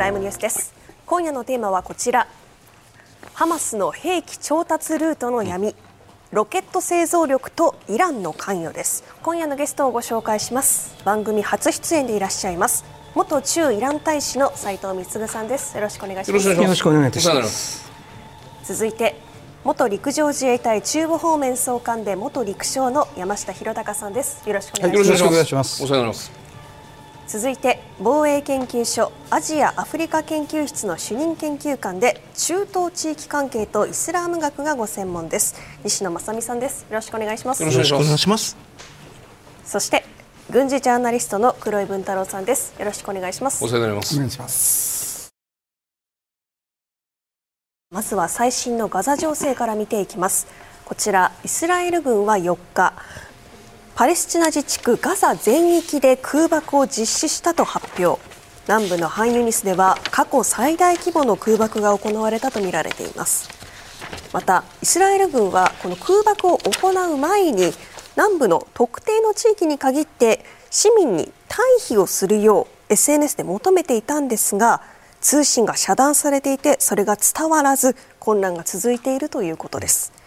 プライムニュースです。今夜のテーマはこちら。ハマスの兵器調達ルートの闇。ロケット製造力とイランの関与です。今夜のゲストをご紹介します。番組初出演でいらっしゃいます。元駐イラン大使の斉藤光さんです。よろしくお願いします。よろしくお願いいたします。続いて元陸上自衛隊中部方面総監で元陸将の山下博隆さんです。よろしくお願いします、はい、よろしくお願いします。お世話になります続いて防衛研究所アジア・アフリカ研究室の主任研究官で中東地域関係とイスラーム学がご専門です。西野正美さんです。よろしくお願いします。よろしくお願いします。そして軍事ジャーナリストの黒井文太郎さんです。よろしくお願いします。お世話になります。お願いします。まずは最新のガザ情勢から見ていきます。こちらイスラエル軍は4日パレスチナ自治区ガザ全域で空爆を実施したと発表。南部のハンユニスでは過去最大規模の空爆が行われたとみられています。またイスラエル軍はこの空爆を行う前に南部の特定の地域に限って市民に退避をするよう SNS で求めていたんですが通信が遮断されていてそれが伝わらず混乱が続いているということです。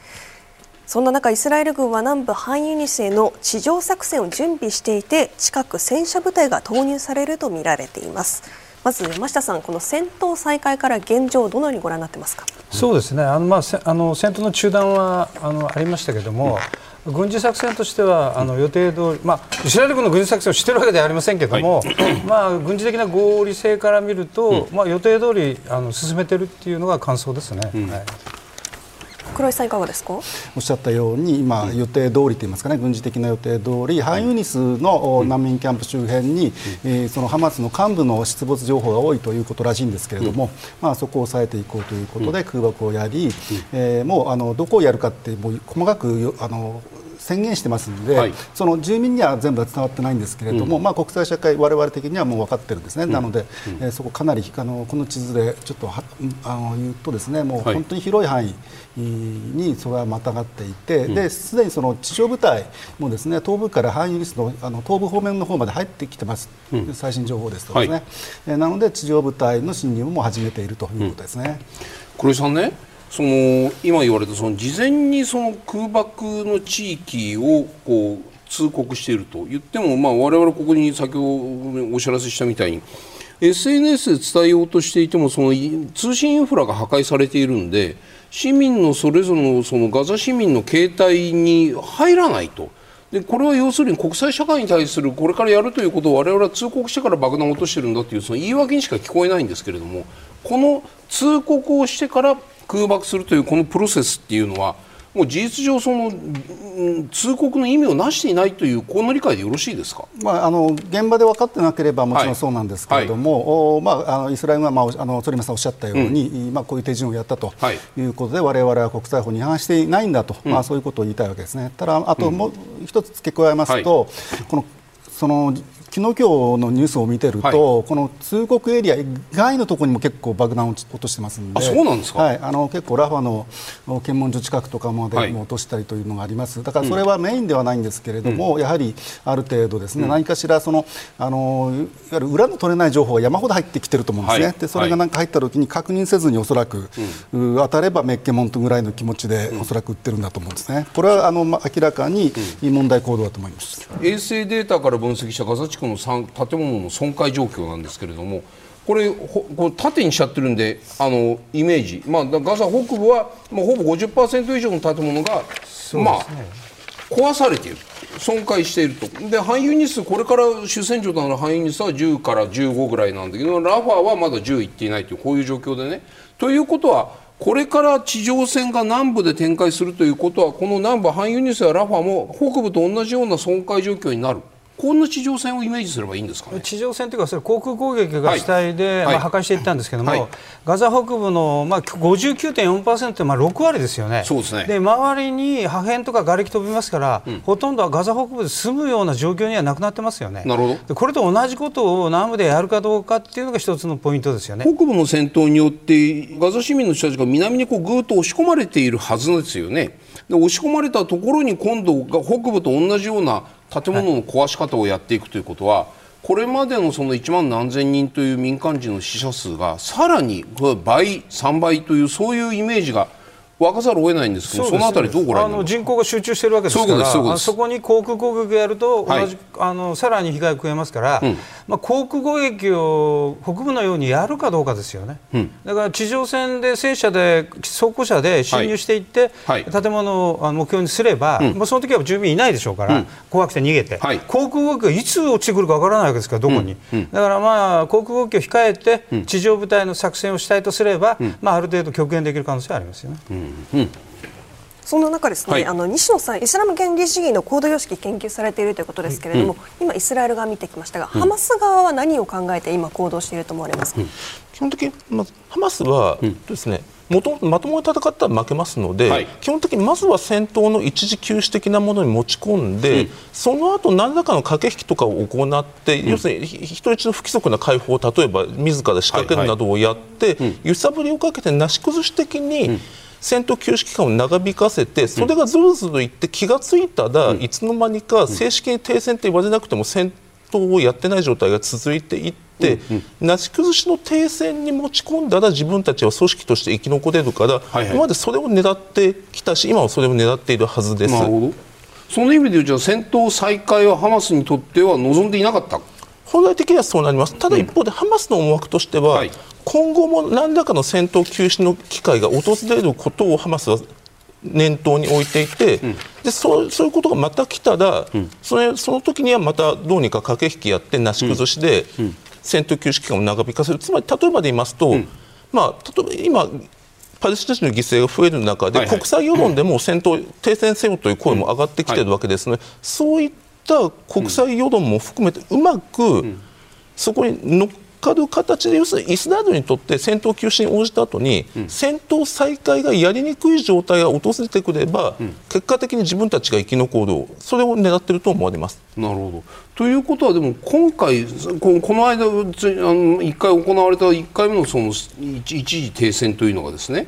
そんな中イスラエル軍は南部ハンユニスへの地上作戦を準備していて近く戦車部隊が投入されるとみられています。まず山下さんこの戦闘再開から現状どのようにご覧になってますか？そうですね。あの、まあ、あの戦闘の中断はあのありましたけれども、軍事作戦としてはあの予定通り、まあ、イスラエル軍の軍事作戦をしているわけではありませんけれども、はい、まあ、軍事的な合理性から見ると、うん、まあ、予定通りあの進めているっていうのが感想ですね。うん、はい黒井さんいかがですか？おっしゃったように今予定通りと言いますかね軍事的な予定通りハンユニスの難民キャンプ周辺に、えー、そのハマスの幹部の出没情報が多いということらしいんですけれども、まあ、そこを抑えていこうということで空爆をやり、えー、もうあのどこをやるかってもう細かくあの宣言してますので、はい、その住民には全部は伝わってないんですけれども、うん、まあ、国際社会、われわれ的にはもう分かってるんですね、うん、なので、うん、えー、そこかなりあのこの地図でちょっとはあの言うとですねもう本当に広い範囲にそれはまたがっていて、ですでにその地上部隊もですね東部からハンユニスのあの東部方面の方まで入ってきてます、最新情報ですとですね、はい、えー、なので地上部隊の侵入も始めているということですね。黒井さんねその今言われたその事前にその空爆の地域をこう通告していると言っても、まあ、我々ここに先ほどお知らせしたみたいに SNS で伝えようとしていてもその通信インフラが破壊されているんで市民のそれぞれのそのガザ市民の携帯に入らないと。でこれは要するに国際社会に対するこれからやるということを我々は通告してから爆弾を落としてるんだというその言い訳にしか聞こえないんですけれどもこの通告をしてから空爆するというこのプロセスっていうのはもう事実上その、通告の意味をなしていないというこの理解でよろしいですか、まあ、あの現場で分かってなければもちろんそうなんですけれども、はい。はい、まあ、あのイスラエルが、まあ、あの反町さんおっしゃったように、うん、まあ、こういう手順をやったとい。うことで、われわれは国際法に違反していないんだと、うん、まあ、そういうことを言いたいわけですね。ただあともう一つ付け加えますと、はい、このその昨日今日のニュースを見てると、はい、この通告エリア以外のところにも結構爆弾を落としてますんで、そうなんですか、はい、あの結構ラファの検問所近くとかまでも落としたりというのがあります、だからそれはメインではないんですけれども、うん、やはりある程度ですね、うん、何かしらそのあのいわゆる裏の取れない情報が山ほど入ってきてると思うんですね、はい、でそれが何か入った時に確認せずにおそらく、うん、当たればメッケモントぐらいの気持ちでおそらく売ってるんだと思うんですね、これはあの、ま、明らかに問題行動だと思います、衛星データから分析したガザ地区の建物物の損壊状況なんですけれどもこれこれ縦にしちゃってるんであのイメージ、まあ、ガザ北部は、まあ、ほぼ50%以上の建物が、ね、まあ、壊されている。損壊していると。で範囲日数これから主戦場となる範囲日数は10から15ぐらいなんだけどラファはまだ10いっていないというこういう状況でね。ということはこれから地上戦が南部で展開するということはこの南部ハンユニスやラファも北部と同じような損壊状況になるこんな地上戦をイメージすればいいんですか、ね、地上戦というか、それ航空攻撃が主体で、はい、まあ、破壊していったんですけども、はい、ガザ北部の、まあ、59.4%って、まあ、6割ですよね、そうですね。で周りに破片とか瓦礫飛びますから、うん、ほとんどはガザ北部で住むような状況にはなくなってますよね、なるほど。これと同じことを南部でやるかどうかっていうのが一つのポイントですよね。北部の戦闘によって、ガザ市民の人たちが南にこうぐーっと押し込まれているはずですよね。で押し込まれたところに今度が北部と同じような建物の壊し方をやっていくということは、これまでのその1万何千人という民間人の死者数がさらに倍、3倍というそういうイメージが分かざるを得ないんですけど、そのあたりどうご覧になりますか？人口が集中しているわけですから、そこに航空攻撃をやると同じ、はいあのさらに被害を食えますから、まあ、航空攻撃を北部のようにやるかどうかですよね、だから地上戦で戦車で装甲車で侵入していって、はい。建物を目標にすれば、まあ、その時は住民いないでしょうから、怖くて逃げて、はい。航空攻撃がいつ落ちてくるかわからないわけですから、どこに、だからまあ航空攻撃を控えて、地上部隊の作戦をしたいとすれば、まあ、ある程度極限できる可能性はありますよね。そん。な中ですね、はい。あの西野さん、イスラム原理主義の行動様式研究されているということですけれども、今、イスラエル側見てきましたが、ハマス側は何を考えて今、行動していると思われますか？基本的に、まずハマスはですね、もとまともに戦ったら負けますので、はい。基本的にまずは戦闘の一時休止的なものに持ち込んで、その後何らかの駆け引きとかを行って、要するにひ人質の不規則な解放を例えば自ら仕掛けるなどをやって、揺さぶりをかけてなし崩し的に、戦闘休止期間を長引かせてそれがずるずるいって気がついたら、いつの間にか正式に停戦って言われなくても戦闘をやってない状態が続いていって、なし崩しの停戦に持ち込んだら自分たちは組織として生き残れるから、はいはい。今までそれを狙ってきたし今はそれを狙っているはずです。なるほど。その意味で言うじゃあ戦闘再開はハマスにとっては望んでいなかった本来的にはそうなります。ただ一方で、ハマスの思惑としては、はい。今後も何らかの戦闘休止の機会が訪れることをハマスは念頭に置いていて、でそうそういうことがまた来たら、それその時にはまたどうにか駆け引きやってなし崩しで、戦闘休止期間を長引かせる。つまり例えばで言いますと、まあ、例えば今パレスチナ人の犠牲が増える中で、はいはい。国際世論でも戦闘、停戦せよという声も上がってきているわけですので、そういった国際世論も含めてうまく、そこに乗っかる形で要するにイスラエルにとって戦闘休止に応じた後に、戦闘再開がやりにくい状態が訪れてくれば、結果的に自分たちが生き残るそれを狙っていると思われます。なるほど。ということはでも今回ここの間つあの1回行われた1回目のその一一時停戦というのがですね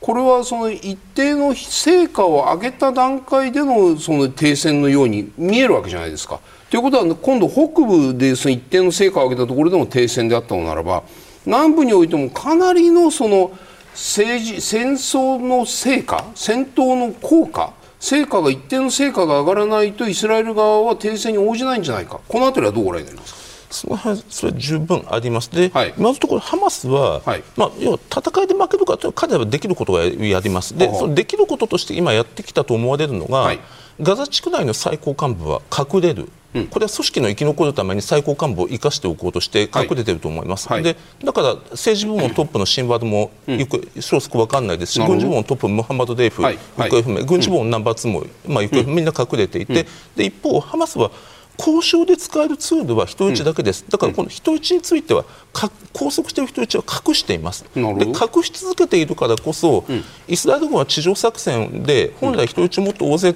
これはその一定の成果を上げた段階でのその停戦のように見えるわけじゃないですか。ということは今度北部でその一定の成果を上げたところでの停戦であったのならば南部においてもかなりのその政治戦争の成果戦闘の効果成果が一定の成果が上がらないとイスラエル側は停戦に応じないんじゃないかこのあたりはどうご覧になりますか？その辺それは十分あります。で、はい。今のところハマスは、はい。まあ要は戦いで負けるかというと彼らはできることがやります。で、そのできることとして今やってきたと思われるのが、はい。ガザ地区内の最高幹部は隠れる。これは組織の生き残るために最高幹部を生かしておこうとして隠れていると思います、はい。でだから政治部門トップのシンワルもよく消息分かんないですし、軍事部門トップムハンマド・デイフ、はい。はい。行方不明、軍事部門ナンバー2も、まあ、行方不明みんな隠れていて、で一方、ハマスは交渉で使えるツールは人質だけです、だからこの人質についてはか拘束している人質は隠しています、で隠し続けているからこそ、イスラエル軍は地上作戦で本来人質をもっと大勢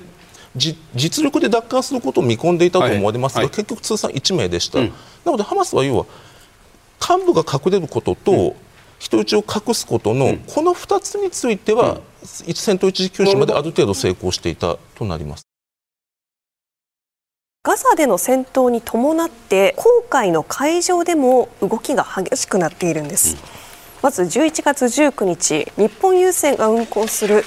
じ実力で奪還することを見込んでいたと思われますが、はいはい。結局通算1名でした、なのでハマスは要は幹部が隠れることと、人質を隠すことの、この2つについては、一戦闘一時休止まである程度成功していたとなります。ガザでの戦闘に伴って紅海の海上でも動きが激しくなっているんです、まず11月19日日本郵船が運航する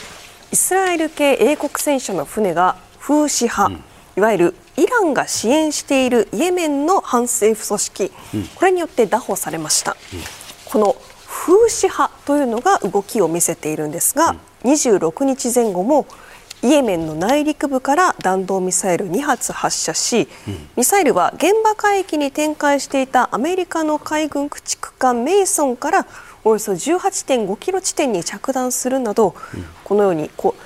イスラエル系英国戦車の船がフーシ派、いわゆるイランが支援しているイエメンの反政府組織、これによって拿捕されました、このフーシ派というのが動きを見せているんですが、26日前後もイエメンの内陸部から弾道ミサイル2発発射し、ミサイルは現場海域に展開していたアメリカの海軍駆逐艦メイソンからおよそ18.5キロ地点に着弾するなど、このようにこう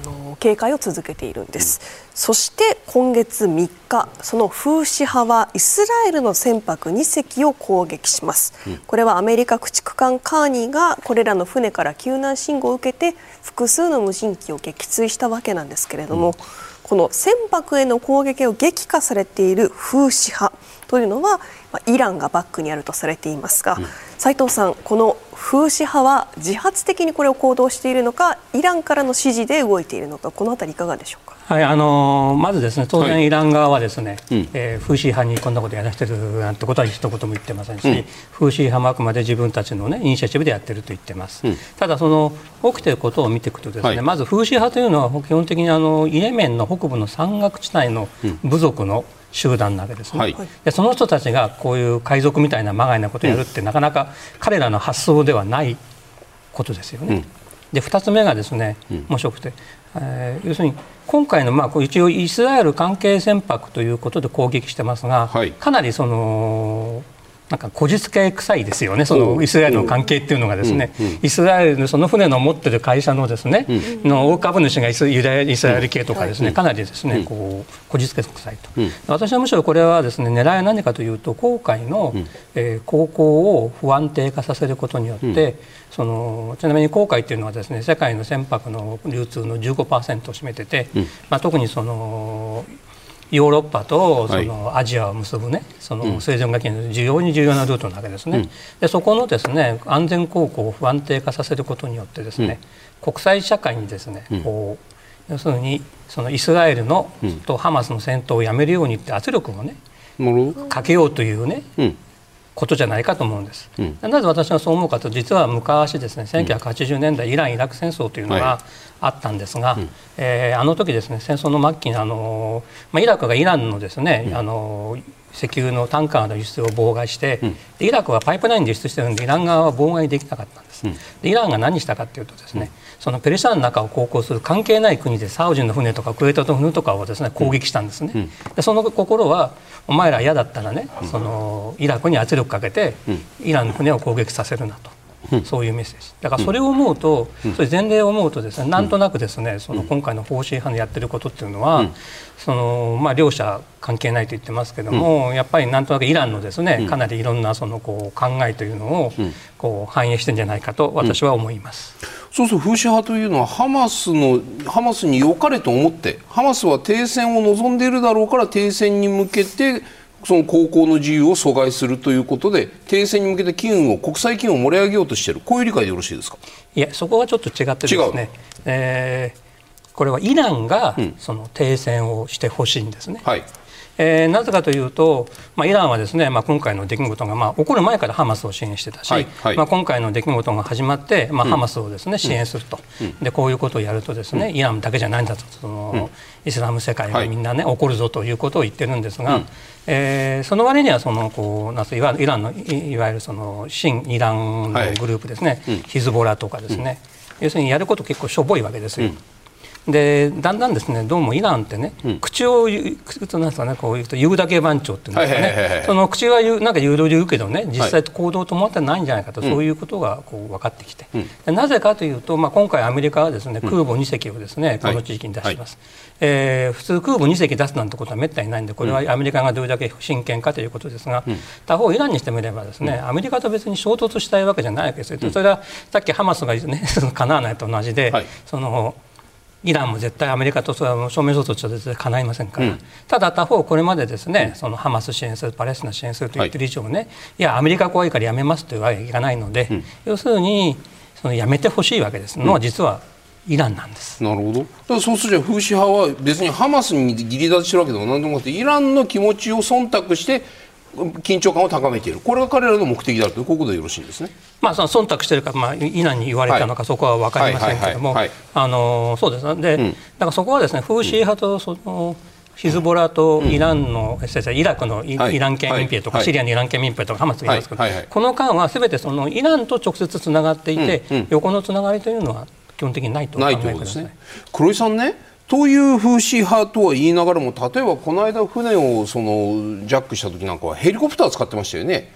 の警戒を続けているんです、そして今月3日そのフーシ派はイスラエルの船舶2隻を攻撃します、これはアメリカ駆逐艦カーニーがこれらの船から救難信号を受けて複数の無人機を撃墜したわけなんですけれども、この船舶への攻撃を激化されているフーシ派というのはまあイランがバックにあるとされていますが、斉藤さん、このフーシ派は自発的にこれを行動しているのかイランからの指示で動いているのかこのあたりいかがでしょうか？はいあのーまずですね当然イラン側はですね、えーフーシー派にこんなことやらせてるなんてことは一言も言ってませんし、フーシー派もあくまで自分たちの、ね、イニシアチブでやってると言ってます、ただその起きていることを見ていくとですね、はい。まずフーシー派というのは基本的にあのイエメンの北部の山岳地帯の部族の集団なわけですね、はい。でその人たちがこういう海賊みたいなまがいなことをやるって、なかなか彼らの発想ではないことですよね。で2つ目がですね面白くて、えー要するに今回の、まあ、一応イスラエル関係船舶ということで攻撃してますが、はい。かなりそのなんかこじつけ臭いですよね、そおのう。イスラエルの関係っていうのがですね、イスラエルのその船の持ってる会社のですね、の大株主がイスユダヤイスラエル系とかですね、かなりですね、こうこじつけ臭いと、私はむしろこれはですね狙いは何かというと、航海の、えー航行を不安定化させることによって、そのちなみに航海っていうのはですね世界の船舶の流通の15%を占めてて、まあ、特にそのヨーロッパとそのアジアを結ぶね、その水準学の重要に重要なルートなわけですね。でそこのですね安全航行を不安定化させることによってですね、国際社会にですね、こう要するにそのイスラエルの、とハマスの戦闘をやめるようにって圧力をねかけようというね、うんことじゃないかと思うんです。なぜ私がそう思うかと実は昔ですね1980年代イラン・イラク戦争というのはがあったんですが、えーあの時ですね戦争の末期にあの、まあ、イラクがイランのですね、あの石油のタンカーの輸出を妨害して、でイラクはパイプラインで輸出してるんでイラン側は妨害できなかったんです。でイランが何したかというとですね、そのペルシャの中を航行する関係ない国でサウジの船とかクウェートの船とかをですね攻撃したんですね。でその心はお前ら嫌だったらね、そのイラクに圧力かけて、イランの船を攻撃させるなと。そういうメッセージ。だからそれを思うと、そういう前例を思うとですねなんとなくですねその今回の方針派のやってることっていうのは、そのまあ、両者関係ないと言ってますけども、やっぱりなんとなくイランのですね、かなりいろんなそのこう考えというのをこう反映してんじゃないかと私は思います。そうするとフーシ派というのはハマスのハマスに良かれと思ってハマスは停戦を望んでいるだろうから停戦に向けてその航行の自由を阻害するということで停戦に向けて機運を国際機運を盛り上げようとしている。こういう理解でよろしいですか？いやそこはちょっと違ってですね、えーこれはイランがその停戦をしてほしいんですね。はいえーなぜかというと、まあ、イランはですね、まあ、今回の出来事が、まあ、起こる前からハマスを支援してたし、はいはい。まあ、今回の出来事が始まって、まあ、ハマスをですね、支援すると、でこういうことをやるとですね、イランだけじゃないんだとその、イスラム世界がみんなね、怒るぞということを言ってるんですが、えーその割にはそのこうなんすいわイランのいいわゆるその新イランのグループですね、ヒズボラとかですね、要するにやること結構しょぼいわけですよ。でだんだんですねどうもイランってね、口を言うなんかねこう言うと言うだけ番長っていうんですかね、はいはいはいはいその口は言うなんか有料で言うけどね実際と行動と思ってないんじゃないかと、そういうことがこう分かってきて、でなぜかというと、まあ、今回アメリカはですね空母2隻をですねこの地域に出します、えー普通空母2隻出すなんてことはめったにないんでこれはアメリカがどれだけ真剣かということですが、他方イランにしてみればですねアメリカと別に衝突したいわけじゃないわけですよ、それはさっきハマスが言うね その叶わないと同じで、はい。そのイランも絶対アメリカとそれは正面衝突とは絶対叶いませんから、ただ他方これまでですね、そのハマス支援するパレスチナ支援すると言ってる以上ね、い、やアメリカ怖いからやめますというわけにはいかないので、要するにそのやめてほしいわけです。のは実はイランなんです。なるほど。だからそうするとフーシ派は別にハマスに義理立ちしてるわけでも何でもなくてイランの気持ちを忖度して緊張感を高めている。これが彼らの目的であるということでよろしいんですね。まあ、その忖度してるか、まあ、イランに言われたのか、そこは分かりませんけども、そうです。ね、で、だからそこはですね、フーシー派とそのヒズボラとイランの、先生イラクのイ,、はい。イラン系民兵とか、はい。シリアのイラン系民兵とか、ハマスがいますけど、はい。はい。はい。この間はすべてそのイランと直接つながっていて、うん。うん。横のつながりというのは基本的にないとお考なえください。ね。黒井さんねという風刺派とは言いながらも例えばこの間船をそのジャックした時なんかはヘリコプター使ってましたよね。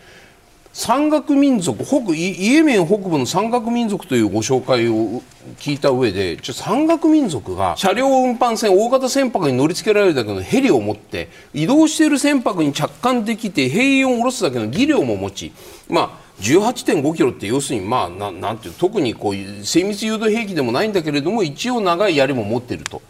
山岳民族北イエメン北部の山岳民族というご紹介を聞いた上でちょ山岳民族が車両運搬船大型船舶に乗り付けられるだけのヘリを持って移動している船舶に着艦できて兵員を下ろすだけの技量も持ちまあ18.5キロって要するにまあななんていう特にこういう精密誘導兵器でもないんだけれども一応長い槍も持っていると。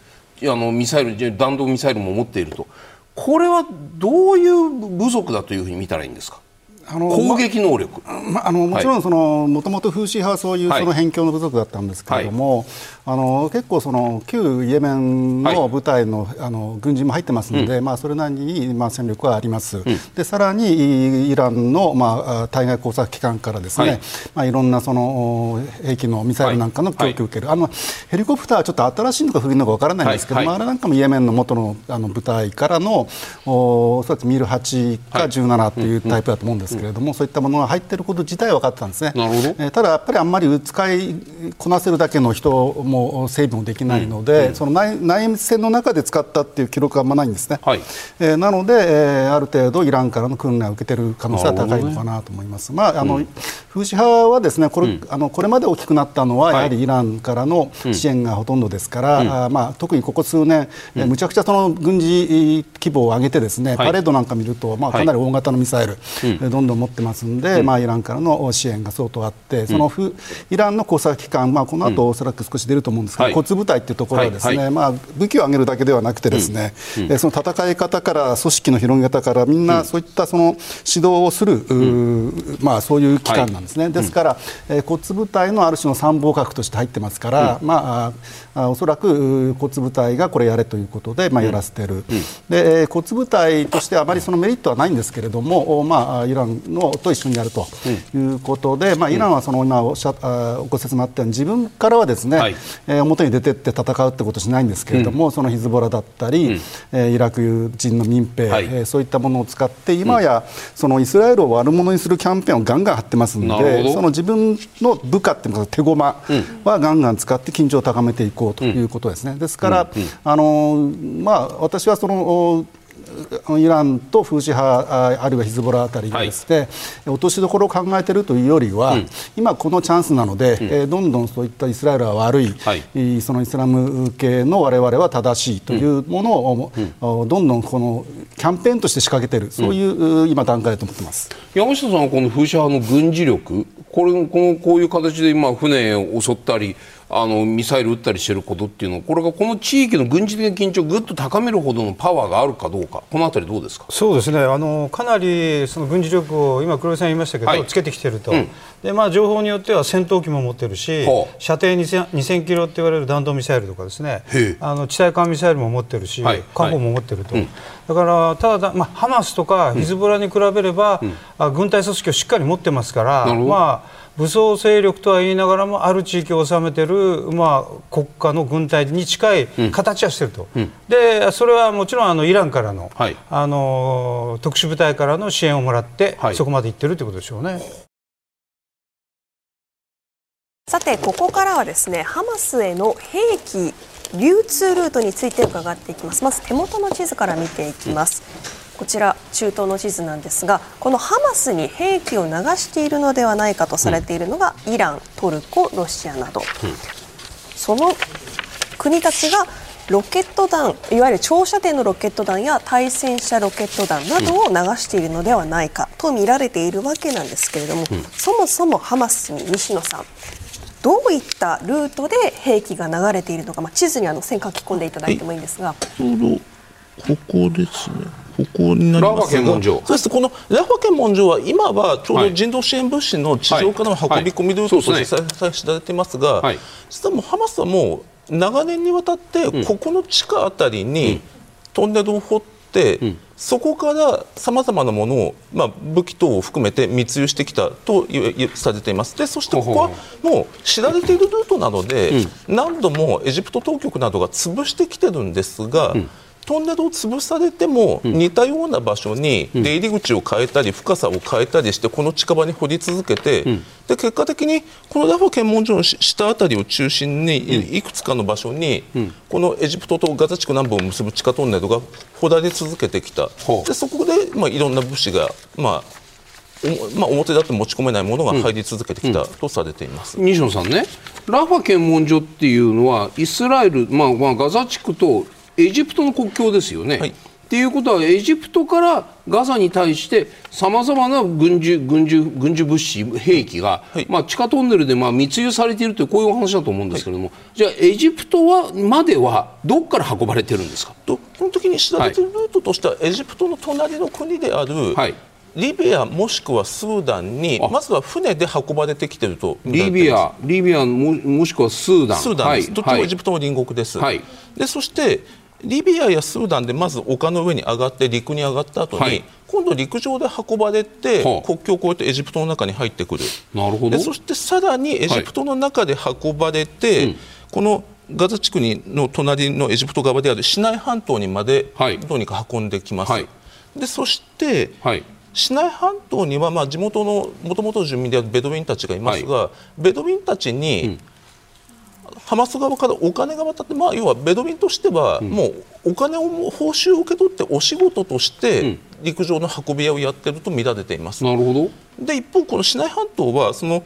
あのミサイル弾道ミサイルも持っていると。これはどういう部族だというふうに見たらいいんですか？あの攻撃能力、まあ、あのもちろんそのもともと風刺派はそういうはい。その辺境の部族だったんですけれども、あの結構その旧イエメンの部隊の,、あの軍人も入ってますので、まあ、それなりに、まあ、戦力はあります、でさらにイランの、まあ、対外工作機関からですね、はい。いまあ、いろんなその兵器のミサイルなんかの供給を受ける、あのヘリコプターはちょっと新しいのか古いのか分からないんですけども、はい。はい。あれなんかもイエメンの元のあの部隊からのおおそらくミル8か17というタイプだと思うんですけれども、そういったものが入っていること自体は分かってたんですね。なるほど。えーただやっぱりあんまり使いこなせるだけの人も整備もできないので、その内内戦の中で使ったっていう記録はあんまないんですね。はい。えーなので、えーある程度イランからの訓練を受けている可能性は高いのかなと思います。まああの、フーシ派はですねこれ、あのこれまで大きくなったのは、やはりイランからの支援がほとんどですから、あーまあ、特にここ数年、えーむちゃくちゃその軍事規模を上げてですね、パレードなんか見ると、まあ、かなり大型のミサイル、えーどんどん持ってますんで、まあ、イランからの支援が相当あって、そのフイランの工作機関、まあ、この後おそらく少し出ると思うんですけど、はい。骨部隊っていうところはですね、はい。はまあ、武器を上げるだけではなくてですね、えーその戦い方から組織の広げ方からみんなそういったその指導をする、まあ、そういう機関なんですね、ですから、えー骨部隊のある種の参謀閣として入ってますから、まあ、ああおそらく骨部隊がこれやれということで、まあ、やらせてる、でえー骨部隊としてはあまりそのメリットはないんですけれども、おまあ、イランのと一緒にやるということで、まあ、イランはその今おっしゃあご説明あったように自分からはですね、はいえー表に出てって戦うってことしないんですけれども、そのヒズボラだったり、えーイラク人の民兵、はい。えーそういったものを使って今やそのイスラエルを悪者にするキャンペーンをガンガン張ってますのでその自分の部下っていうか手駒はガンガン使って緊張を高めていこうということですね。ですから、あのまあ、私はそのおイランとフーシ派ああるいはヒズボラあたりがですね、落としどころを考えているというよりは、今このチャンスなので、えーどんどんそういったイスラエルは悪い、はい。えーそのイスラム系の我々は正しいというものを、おどんどんこのキャンペーンとして仕掛けている、そういうう今段階だと思ってます。山下さんはこの風車派の軍事力これこのこういう形で今船を襲ったりあのミサイル撃ったりしてることっていうのはこれがこの地域の軍事的な緊張をぐっと高めるほどのパワーがあるかどうかこのあたりどうですか？そうですね。あのかなりその軍事力を今、黒井さん言いましたけど、はい。つけてきてると、うん。でまあ、情報によっては戦闘機も持ってるし射程 2000, 2000キロって言われる弾道ミサイルとかですね。あの地対艦ミサイルも持ってるし、はい。火砲も持ってると、うん。だからただ、まあ、ハマスとかヒズボラに比べれば、あ軍隊組織をしっかり持ってますから、まあ、武装勢力とは言いながらもある地域を治めてる、まあ、国家の軍隊に近い形はしてると、でそれはもちろんあのイランからの,、はい。あの特殊部隊からの支援をもらって、はい。そこまで行ってるということでしょうね。さてここからはですねハマスへの兵器流通ルートについて伺っていきます。まず手元の地図から見ていきます、こちら中東の地図なんですがこのハマスに兵器を流しているのではないかとされているのがイラン、トルコ、ロシアなど、その国たちがロケット弾いわゆる長射程のロケット弾や対戦車ロケット弾などを流しているのではないかと見られているわけなんですけれども、そもそもハマスに西野さんどういったルートで兵器が流れているのか、まあ、地図にあの線書き込んでいただいてもいいんですが、ちょうどここですね。ここになります。そうです。このラファ検問所は今はちょうど人道支援物資の地上からの運び込みルートとしてはい再開されていますが、はい。実はもうハマスはもう長年にわたってここの地下あたりにトンネルを掘って、そこからさまざまなものを、まあ、武器等を含めて密輸してきたとされています。でそしてここはもう知られているルートなので、何度もエジプト当局などが潰してきてるんですが、トンネルを潰されても似たような場所に出入り口を変えたり深さを変えたりしてこの近場に掘り続けて、で結果的にこのラファ検問所の下あたりを中心にいいくつかの場所にこのエジプトとガザ地区南部を結ぶ地下トンネルが掘られ続けてきた。でそこで、まあ、いろんな物資が、まあおまあ、表だって持ち込めないものが入り続けてきたとされています。西野さんねラファ検問所っていうのはイスラエル、まあまあ、ガザ地区とエジプトの国境ですよね。はい。っていうことはエジプトからガザに対してさまざまな軍需軍需軍需物資兵器が、はい。まあ、地下トンネルでまあ密輸されているというこういうお話だと思うんですけれども、じゃあエジプトはまではどこから運ばれてるんですか？と基本的に知られてい。るルートとしては、エジプトの隣の国である、はい。リビアもしくはスーダンにまずは船で運ばれてきているとリビア、リビアももしくはスーダン、スーダンです、どっちもエジプトの隣国です。はい。でそしてリビアやスーダンでまず丘の上に上がって陸に上がった後に、はい。今度陸上で運ばれて、はあ国境を越えてエジプトの中に入ってくる。なるほど。でそしてさらにエジプトの中で運ばれて、このガザ地区にの隣のエジプト側であるシナイ半島にまではい。どうにか運んできます。はい。でそして、はい。シナイ半島にはまあ地元のもともと住民であるベドウィンたちがいますが、ベドウィンたちに、ハマス側からお金が渡って、まあ、要はベドウィンとしては、もうお金をも報酬を受け取ってお仕事として陸上の運び屋をやっていると見られています。なるほど。で一方、このシナイ半島はその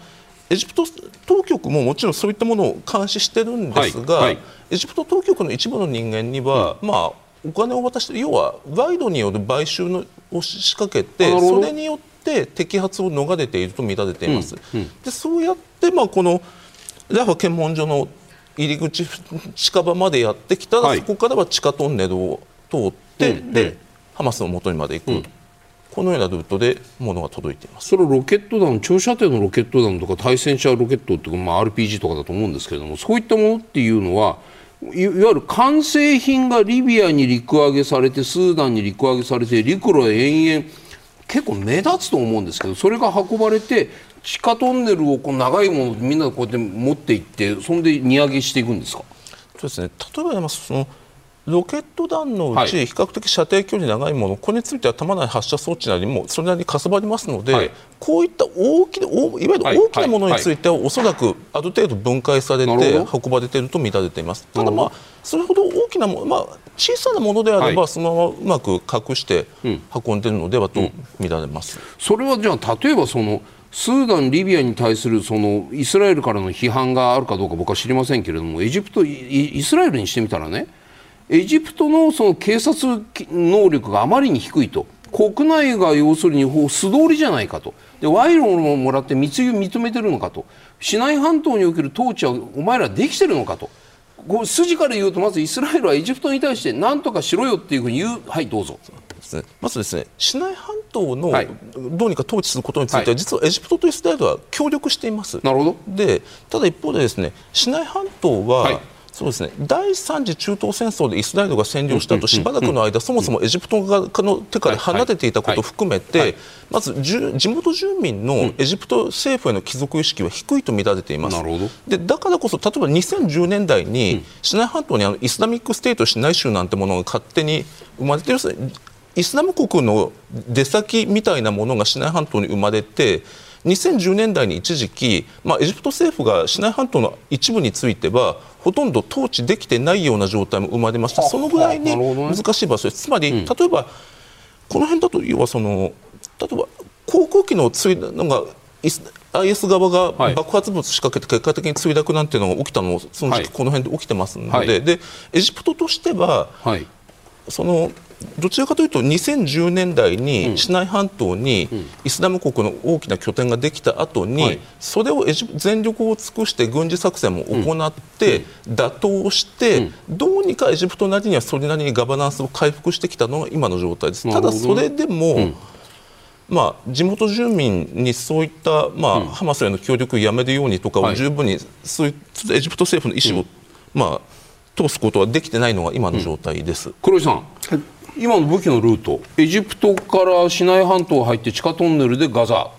エジプト当局ももちろんそういったものを監視してるんですが、はいはい。エジプト当局の一部の人間には、まあ、お金を渡して要は賄賂による買収のを仕掛けてそれによって摘発を逃れていると見られています。でそうやって、まあ、このラファ検問所の入り口近場までやってきたら、はい。そこからは地下トンネルを通って、でハマスの元にまで行く、このようなルートで物が届いています。それロケット弾長射程のロケット弾とか対戦車ロケットっていうか、まあ、RPG とかだと思うんですけれどもそういったものっていうのはいいわゆる完成品がリビアに陸揚げされてスーダンに陸揚げされて陸路延々結構目立つと思うんですけどそれが運ばれて地下トンネルをこう長いものみんなでこうやって持っていってそんで荷上げしていくんですか？そうですね、例えば言いますそのロケット弾のうはい。ち比較的射程距離長いもの、これについては弾内発射装置なりもそれなりにかさばりますので、はい。こういった大きいわゆるはい。大きなものについては、おそらくある程度分解されてほ運ばれていると見られています。ただ、まあ、それほど大きなもの、まあ、小さなものであれば、はい。そのままうまく隠して運んでいるのではと見られます。それはじゃあ例えばそのスーダン、リビアに対するそのイスラエルからの批判があるかどうか僕は知りませんけれどもエジプトイスラエルにしてみたらねエジプトのその警察能力があまりに低いと国内が要するに素通りじゃないかと。で賄賂をもらって密輸認めてるのかと。シナイ半島における統治はお前らできてるのかと。こう筋から言うとまずイスラエルはエジプトに対して何とかしろよっていうふうに言う。はいどうぞ。ですね。まずですねシナイ半島のはい。どうにか統治することについては、はい。実はエジプトとイスラエルは協力しています。なるほど。でただ一方でですねシナイ半島は、はい。そうですね第三次中東戦争でイスラエルが占領した後しばらくの間、そもそもエジプト側の手から離れていたことを含めて、はい。まず地元住民のエジプト政府への帰属意識は低いと見られています。なるほど。でだからこそ例えば2010年代に、シナイ半島にあのイスラミックステートシナイ州なんてものが勝手に生まれているイスラム国の出先みたいなものがシナイ半島に生まれて2010年代に一時期、まあ、エジプト政府がシナイ半島の一部についてはほとんど統治できてないような状態も生まれました。そのぐらいに難しい場所です。つまり、例えばこの辺だと要はその例えば航空機の墜落のがイス IS 側がはい。爆発物仕掛けて結果的に墜落なんていうのが起きたのもその時はい。期この辺で起きてますので,、はい。でエジプトとしてははいそのどちらかというと2010年代にシナイ半島にイスラム国の大きな拠点ができた後に、はい。それを全力を尽くして軍事作戦も行って、打倒して、どうにかエジプトなりにはそれなりにガバナンスを回復してきたのが今の状態です。ただそれでも、まあ、地元住民にそういった、まあハマスへの協力をやめるようにとかはいを十分に、そういうエジプト政府の意思を、まあ、通すことはできてないのが今の状態です。黒井さん、今の武器のルート。エジプトからシナイ半島入って地下トンネルでガザ。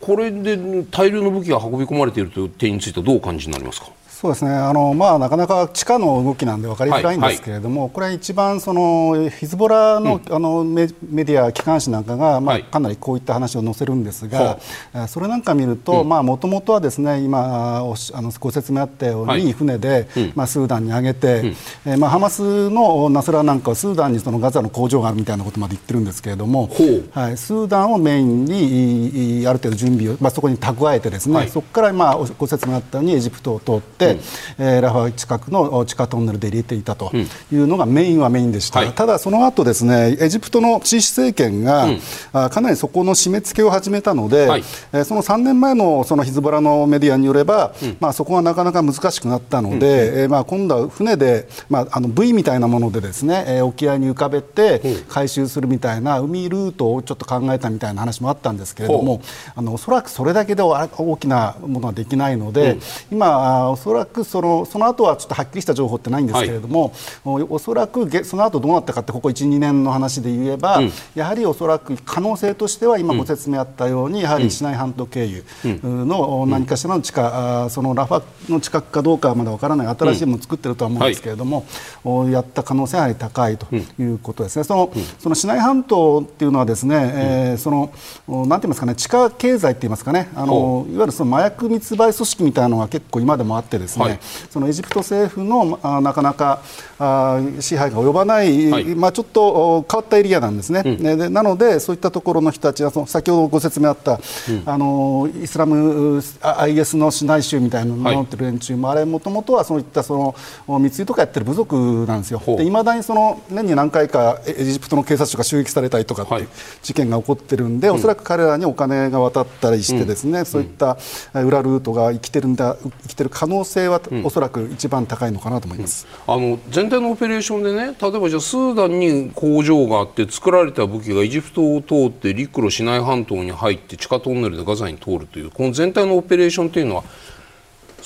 これで大量の武器が運び込まれているという点についてはどうお感じになりますか？そうですね。あの、まあ、なかなか地下の動きなんで分かりづらいんですけれども、これは一番そのヒズボラの,、あのメメディア、機関紙なんかが、まあはい。かなりこういった話を載せるんですはが、えーそれなんか見ると、もともとはですね今おしあのご説明あったように、はい。船で、まあ、スーダンに上げて、えーまあ、ハマスのナスラなんかはスーダンにそのガザの工場があるみたいなことまで言ってるんですけれども、はい、スーダンをメインにいいある程度準備を、まあ、そこに蓄えてですね、はい。そこから、まあ、おご説明あったようにエジプトを通って、で、えーラファ近くの地下トンネルで入れていたというのがメインはメインでした、はい。ただその後ですねエジプトのシシ政権が、あかなりそこの締め付けを始めたので、はい。えーその3年前のそのヒズボラのメディアによれば、まあ、そこがなかなか難しくなったので、えーまあ、今度は船で、まあ、あの V みたいなものでですね、えー沖合に浮かべて回収するみたいな海ルートをちょっと考えたみたいな話もあったんですけれども、あのおそらくそれだけでは大きなものはできないので、今、あおそらくそのその後はちょっとはっきりした情報ってないんですけれども、おおそらくげその後どうなったかって、ここ1、2年の話で言えば、やはりおそらく可能性としては、今ご説明あったように、やはりシナイ半島経由の何かしらの地下、あそのラファの近くかどうかはまだわからない、新しいものを作ってるとは思うんですけれども、おやった可能性はやはり高いということですね。そのそのシナイ半島っていうのはですね、えーそのおなんて言いますかね、地下経済って言いますかね、あのいわゆるその麻薬密売組織みたいなのが結構今でもあってですね、はい。そのエジプト政府のあなかなかあ支配が及ばない、はい。まあ、ちょっとお変わったエリアなんですね、ねでなので、そういったところの人たちは、その先ほどご説明あった、あのイスラムあ IS の市内州みたいなのを名乗ってる連中も、あれ、もともとはそういったそのお密輸とかやってる部族なんですよ、ほう。で未だにその年に何回かエエジプトの警察署が襲撃されたりとかってはい。いう事件が起こってるんで、おそらく彼らにお金が渡ったりして、ですね、そういったえ裏ルートが生きてるんだ生きてる可能性は、おそらく一番高いのかなと思います。あの全体のオペレーションでね例えばじゃあスーダンに工場があって作られた武器がエジプトを通って陸路シナイ半島に入って地下トンネルでガザに通るというこの全体のオペレーションというのは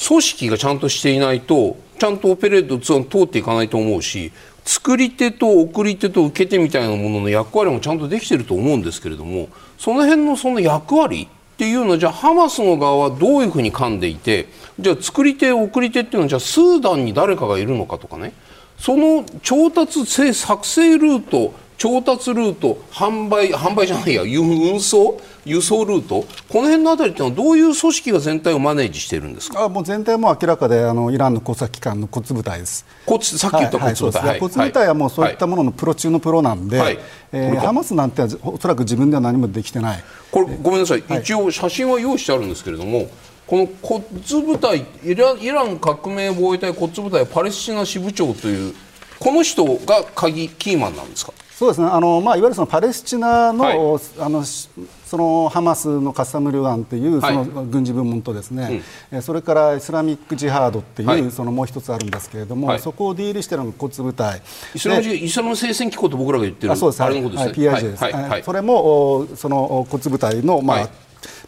組織がちゃんとしていないとちゃんとオペレート通通っていかないと思うし作り手と送り手と受け手みたいなものの役割もちゃんとできてると思うんですけれどもその辺のその役割っていうのはじゃあハマスの側はどういうふうに噛んでいてじゃあ作り手送り手っていうのはじゃあスーダンに誰かがいるのかとかね。その調達作成ルート調達ルート販売販売じゃないや輸 運送？輸送ルート？この辺のあたりっていうのはどういう組織が全体をマネージしてるんですか？あもう全体はもう明らかであのイランの工作機関の骨部隊です。こっちさっき言ったはい骨部隊、はいそうです骨部隊はもうそういったもののプロ中のプロなんで、はい。えーハマスなんておそらく自分では何もできてない。これごめんなさい、一応写真は用意してあるんですけれどもこの骨部隊イライラン革命防衛隊骨部隊パレスチナ支部長というこの人が鍵キーマンなんですか？そうですね。あの、まあ、いわゆるそのパレスチナの,、はい。あのしそのハマスのカッサム・ルガンというそはい。の軍事部門とですね、えそれからイスラミック・ジハードっていう、はい。そのもう一つあるんですけれども、はい。そこをディールしているのが骨部隊。イスラムイスラム聖戦機構と僕らが言ってるあそうです。あれのことですね。はい、PIJ です、はい。はい。はい。それもおそのお骨部隊の、まあはい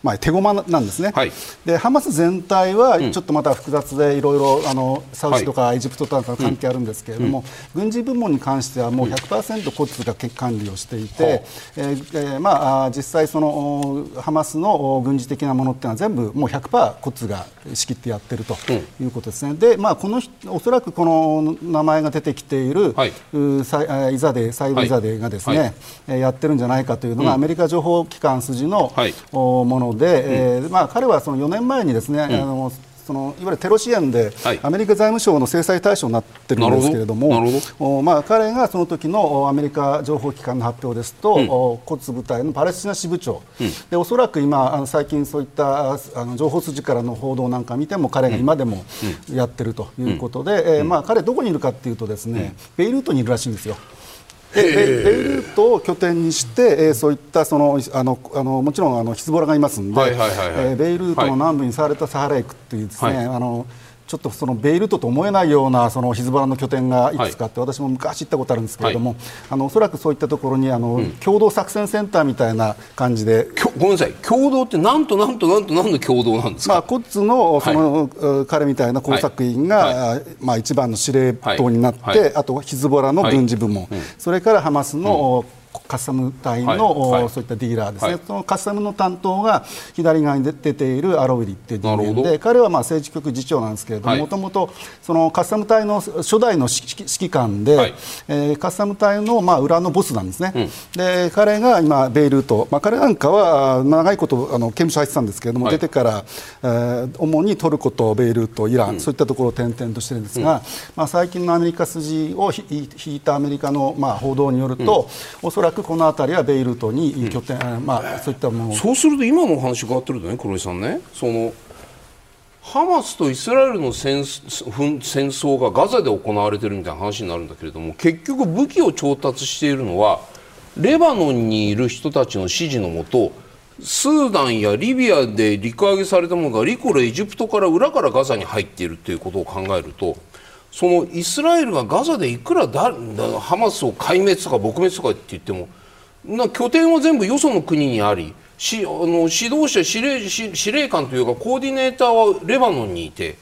まあ、手駒なんですね、はい。でハマス全体はちょっとまた複雑でいろいろあのサウジとかエジプトとか関係あるんですけれども、軍事部門に関してはもう100%骨が管理をしていて、えーえーまあ、実際そのおハマスのお軍事的なものっていうのは全部もう100%骨が仕切ってやってるということですね。で、まあ、この人おそらくこの名前が出てきている、はい。イザデーサイドイザデーがですね、はい。えーやってるんじゃないかというのが、アメリカ情報機関筋の、はいので、えーまあ、彼はその4年前にですね、あのそのいわゆるテロ支援で、はい。アメリカ財務省の制裁対象になってるんですけれども、ど。まあ、彼がその時のおアメリカ情報機関の発表ですと、お骨部隊のパレスチナ支部長、でおそらく今、あの最近そういったあの情報筋からの報道なんか見ても、彼が今でもやってるということで、えーまあ、彼、どこにいるかっていうとですね、ベイルートにいるらしいんですよ。でベイルートを拠点にして、えーそういったそのあのあのもちろんあのヒズボラがいますんで、ベイルートの南部にされた・サハレイクというですね、はいあのちょっとそのベイルートと思えないようなそのヒズボラの拠点がい。くつかあって、私も昔行ったことあるんですけれども、あのおそらくそういったところにあの、共同作戦センターみたいな感じで。ごめんなさい。共同ってなんとなんとなんと何の共同なんですか、まあ、コッツのその、う彼みたいな工作員が、はい。まあ、一番の司令塔になって、はい。はい。あとヒズボラの軍事部門、それからハマスの、カッサム隊の、はいはい。そういったディーラーですね、はい。そのカッサムの担当が左側に出ているアロウィリっていう人間で、彼はまあ政治局次長なんですけれどはい。も、もともとそのカッサム隊の初代の指揮官で、はい。えーカッサム隊のまあ裏のボスなんですね、で彼が今、ベイルート、まあ、彼なんかはあ長いことあの刑務所入ってたんですけれども、はい。出てから、えー主にトルコとベイルート、イラン、そういったところを転々としてるんですが、まあ、最近のアメリカ筋をひ引いたアメリカのまあ報道によると、おそらくこの辺りはベイルートに拠点、あまあ、そういったもの。をそうすると今のお話伺ってるとね黒井さんね。そのハマスとイスラエルの戦戦争がガザで行われているみたいな話になるんだけれども結局武器を調達しているのはレバノンにいる人たちの指示のもとスーダンやリビアで陸揚げされたものがリコレエジプトから裏からガザに入っているということを考えるとそのイスラエルがガザでいくらだハマスを壊滅とか撲滅とかって言ってもな拠点は全部よその国にありしあの指導者司令司令官というかコーディネーターはレバノンにいて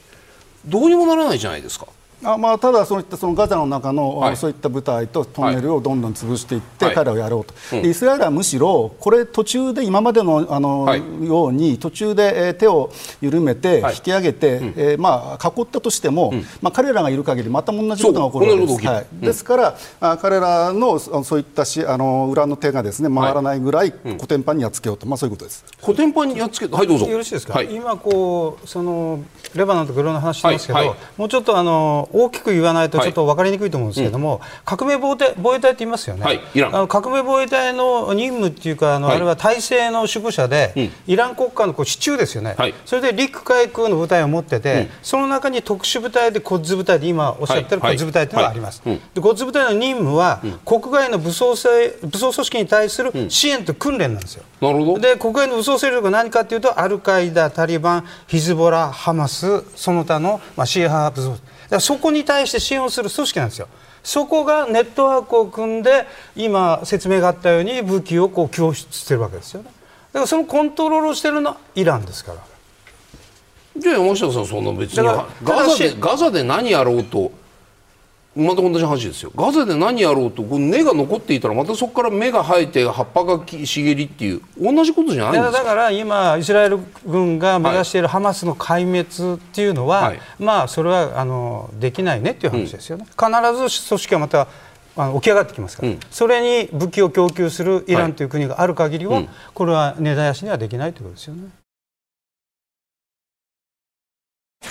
どうにもならないじゃないですか。あまあ、ただ、そういったそのガザの中の、はい、そういった部隊とトンネルをどんどん潰していって、はい、彼らをやろうと、はい、イスラエルはむしろ、これ、途中で今までのあの、ように、途中で、えー、手を緩めて、引き上げて、うん、えー、まあ、囲ったとしても、うん、まあ、彼らがいる限り、また同じことが起こるわけです。はい、ですから、あ彼らのそういったしあの裏の手がです、ね、回らないぐらい、コテンパンにやっつけようと、まあ、そういうことです。コテンパンにやっつけはい、どうぞ。よろしいですか、今こうその、レバノンとグロの話してますけど、もうちょっとあの大きく言わないとちょっと分かりにくいと思うんですけれども、革命防衛防衛隊って言いますよね、はい、あの革命防衛隊の任務っていうかあの、はい、あれは体制の守護者で、うん、イラン国家のこう支柱ですよね、はい、それで陸海空の部隊を持ってて、うん、その中に特殊部隊でコッズ部隊で今おっしゃってるコッズ部隊というのがあります、でコッズ部隊の任務は、国外の武装勢武装組織に対する支援と訓練なんですよ、なるほど。で国外の武装勢力は何かというとアルカイダ、タリバン、ヒズボラ、ハマスその他の、まあ、シーハー武装だそこに対して支援をする組織なんですよ。そこがネットワークを組んで今説明があったように武器をこう供出してるわけですよね。だからそのコントロールをしてるのはイランですから。じゃあ山下さんそんな別にガザでガザで何やろうとまた同じ話ですよ。ガザで何やろうとこの根が残っていたらまたそこから芽が生えて葉っぱが茂りっていう同じことじゃないんですか？だから今イスラエル軍が目指しているハマスの壊滅っていうのは、はい、まあそれはあのできないねっていう話ですよね、うん、必ず組織はまたあの起き上がってきますから、うん、それに武器を供給するイランという国がある限りは、はい、これは根絶やしにはできないということですよね。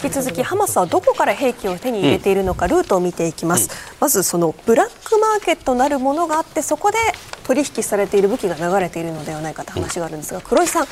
引き続きハマスはどこから兵器を手に入れているのかルートを見ていきます、うん、まずそのブラックマーケットなるものがあってそこで取引されている武器が流れているのではないかという話があるんですが黒井さん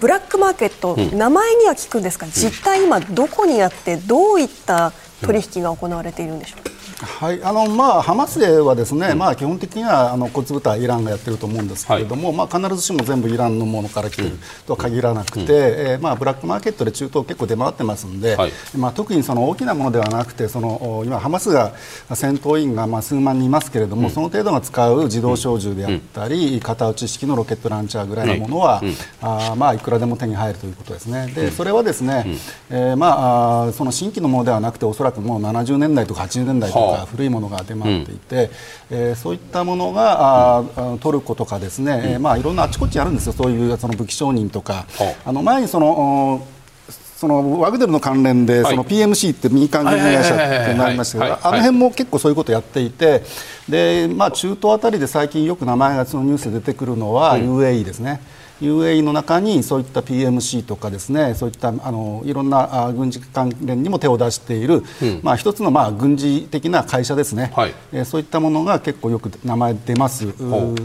ブラックマーケット、名前には聞くんですが実態今どこにあってどういった取引が行われているんでしょうか？はいあのまあ、ハマスではですね、うん、まあ、基本的にはあの骨部隊イランがやってると思うんですけれども、はい、まあ、必ずしも全部イランのものから来てるとは限らなくて、うん、えー、まあ、ブラックマーケットで中東結構出回ってますんで、はい、まあ、特にその大きなものではなくてその今、ハマスが戦闘員がまあ数万人いますけれども、うん、その程度が使う自動小銃であったり、片打ち式のロケットランチャーぐらいのものは、あまあ、いくらでも手に入るということですね。でそれはですね、えー、まあ、その新規のものではなくておそらくもう70年代とか80年代とか古いものが出回っていて、うん、えー、そういったものが、あトルコとかですね、まあ、いろんなあちこちあるんですよ、そういうその武器商人とか。あの前にそのそのワグネルの関連で、その PMC って民間軍事会社ってなりましたけど、あの辺も結構そういうことをやっていて、でまあ、中東あたりで最近よく名前がそのニュースで出てくるのは UAE ですね。うん UAE の中にそういった PMC とかですねそういったあのいろんなあ軍事関連にも手を出している、うん、まあ、一つのまあ軍事的な会社ですね、はい、えー、そういったものが結構よく名前出ます、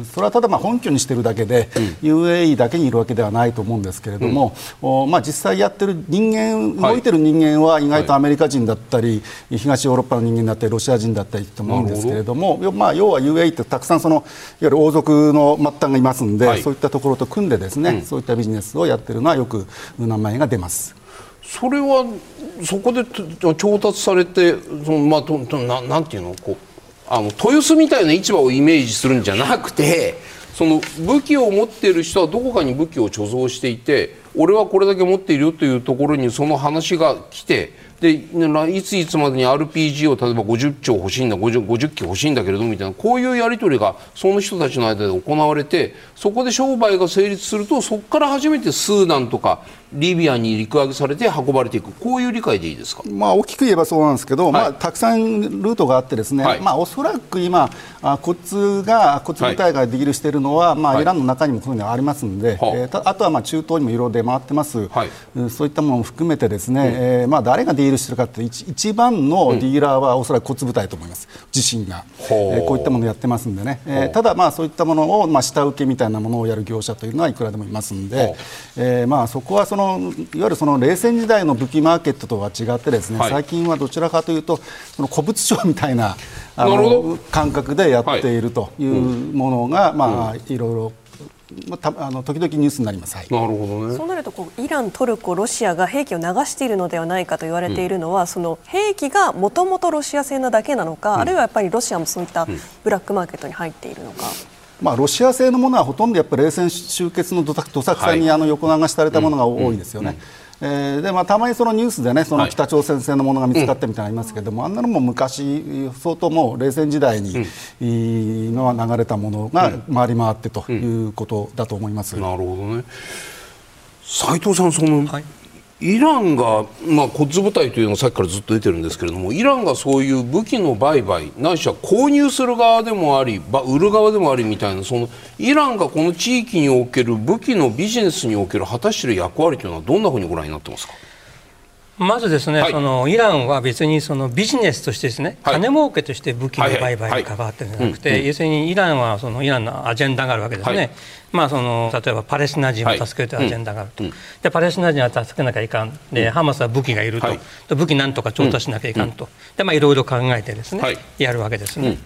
それはただまあ本拠にしているだけで、うん、UAE だけにいるわけではないと思うんですけれども、うん、おまあ、実際やってる人間、動いてる人間は意外とアメリカ人だったり、はい、東ヨーロッパの人間だったりロシア人だったりと思うんですけれどもまあ、要は UAE ってたくさんそのいわゆる王族の末端がいますんで、はい、そういったところと組んでですね、そういったビジネスをやってるのはよく名前が出ます。それはそこで調達されてその、まあ、とななんていうの？こうあの豊洲みたいな市場をイメージするんじゃなくてその武器を持っている人はどこかに武器を貯蔵していて俺はこれだけ持っているよというところにその話が来てでいついつまでに RPG を例えば50兆欲しいんだ 50, 50機欲しいんだけれどみたいなこういうやり取りがその人たちの間で行われてそこで商売が成立するとそこから初めてスーダンとかリビアに陸揚げされて運ばれていく。こういう理解でいいですか、まあ、大きく言えばそうなんですけど、はい、まあ、たくさんルートがあってですね、はい、まあ、おそらく今あ骨が骨部隊がディールしているのは、はい、まあ、イランの中にもこういうのありますので、えー、あとはまあ中東にもいろいろ出回ってます、そういったものも含めてですね、うん、えー、まあ、誰がディールしているかというと一番のディーラーはおそらく小粒体と思います、自身が、えーこういったものをやってますんでね、えーただ、まあ、そういったものを、まあ、下請けみたいなものをやる業者というのはいくらでもいますんで、えーまあ、そこはそのいわゆるその冷戦時代の武器マーケットとは違ってですね、はい。最近はどちらかというとその古物商みたいなあの感覚でやっているというものが、まあ、いろいろ、まあ、たあの時々ニュースになります。はい。なるほどね。そうなるとこうイラン、トルコ、ロシアが兵器を流しているのではないかと言われているのは、その兵器がもともとロシア製なだけなのか、あるいはやっぱりロシアもそういったブラックマーケットに入っているのか。まあ、ロシア製のものはほとんどやっぱり冷戦終結のどさどさくさにあの横流しされたものが多いですよね。えーでまあ、たまにそのニュースで、ね、その北朝鮮製のものが見つかってみたいなのありますけれども、あんなのも昔、相当もう冷戦時代に、いいのは流れたものが回り回ってということだと思います。なるほどね。斉藤さんその、はいイランが、まあ、骨部隊というのがさっきからずっと出てるんですけれどもイランがそういう武器の売買ないしは購入する側でもありば売る側でもありみたいなそのイランがこの地域における武器のビジネスにおける果たしている役割というのはどんなふうにご覧になってますか？まずですね、はい。そのイランは別にそのビジネスとしてですね、はい。金儲けとして武器の売買に関わってるんじゃなくて、要するにイランはそのイランのアジェンダがあるわけですね、はいまあ、その例えばパレスチナ人を助けるというアジェンダがあると、はいうん。でパレスチナ人は助けなきゃいかん、でハマスは武器がいると、はい。で武器なんとか調達しなきゃいかんと、でまあ、いろいろ考えてですね、はい。やるわけですね。うん。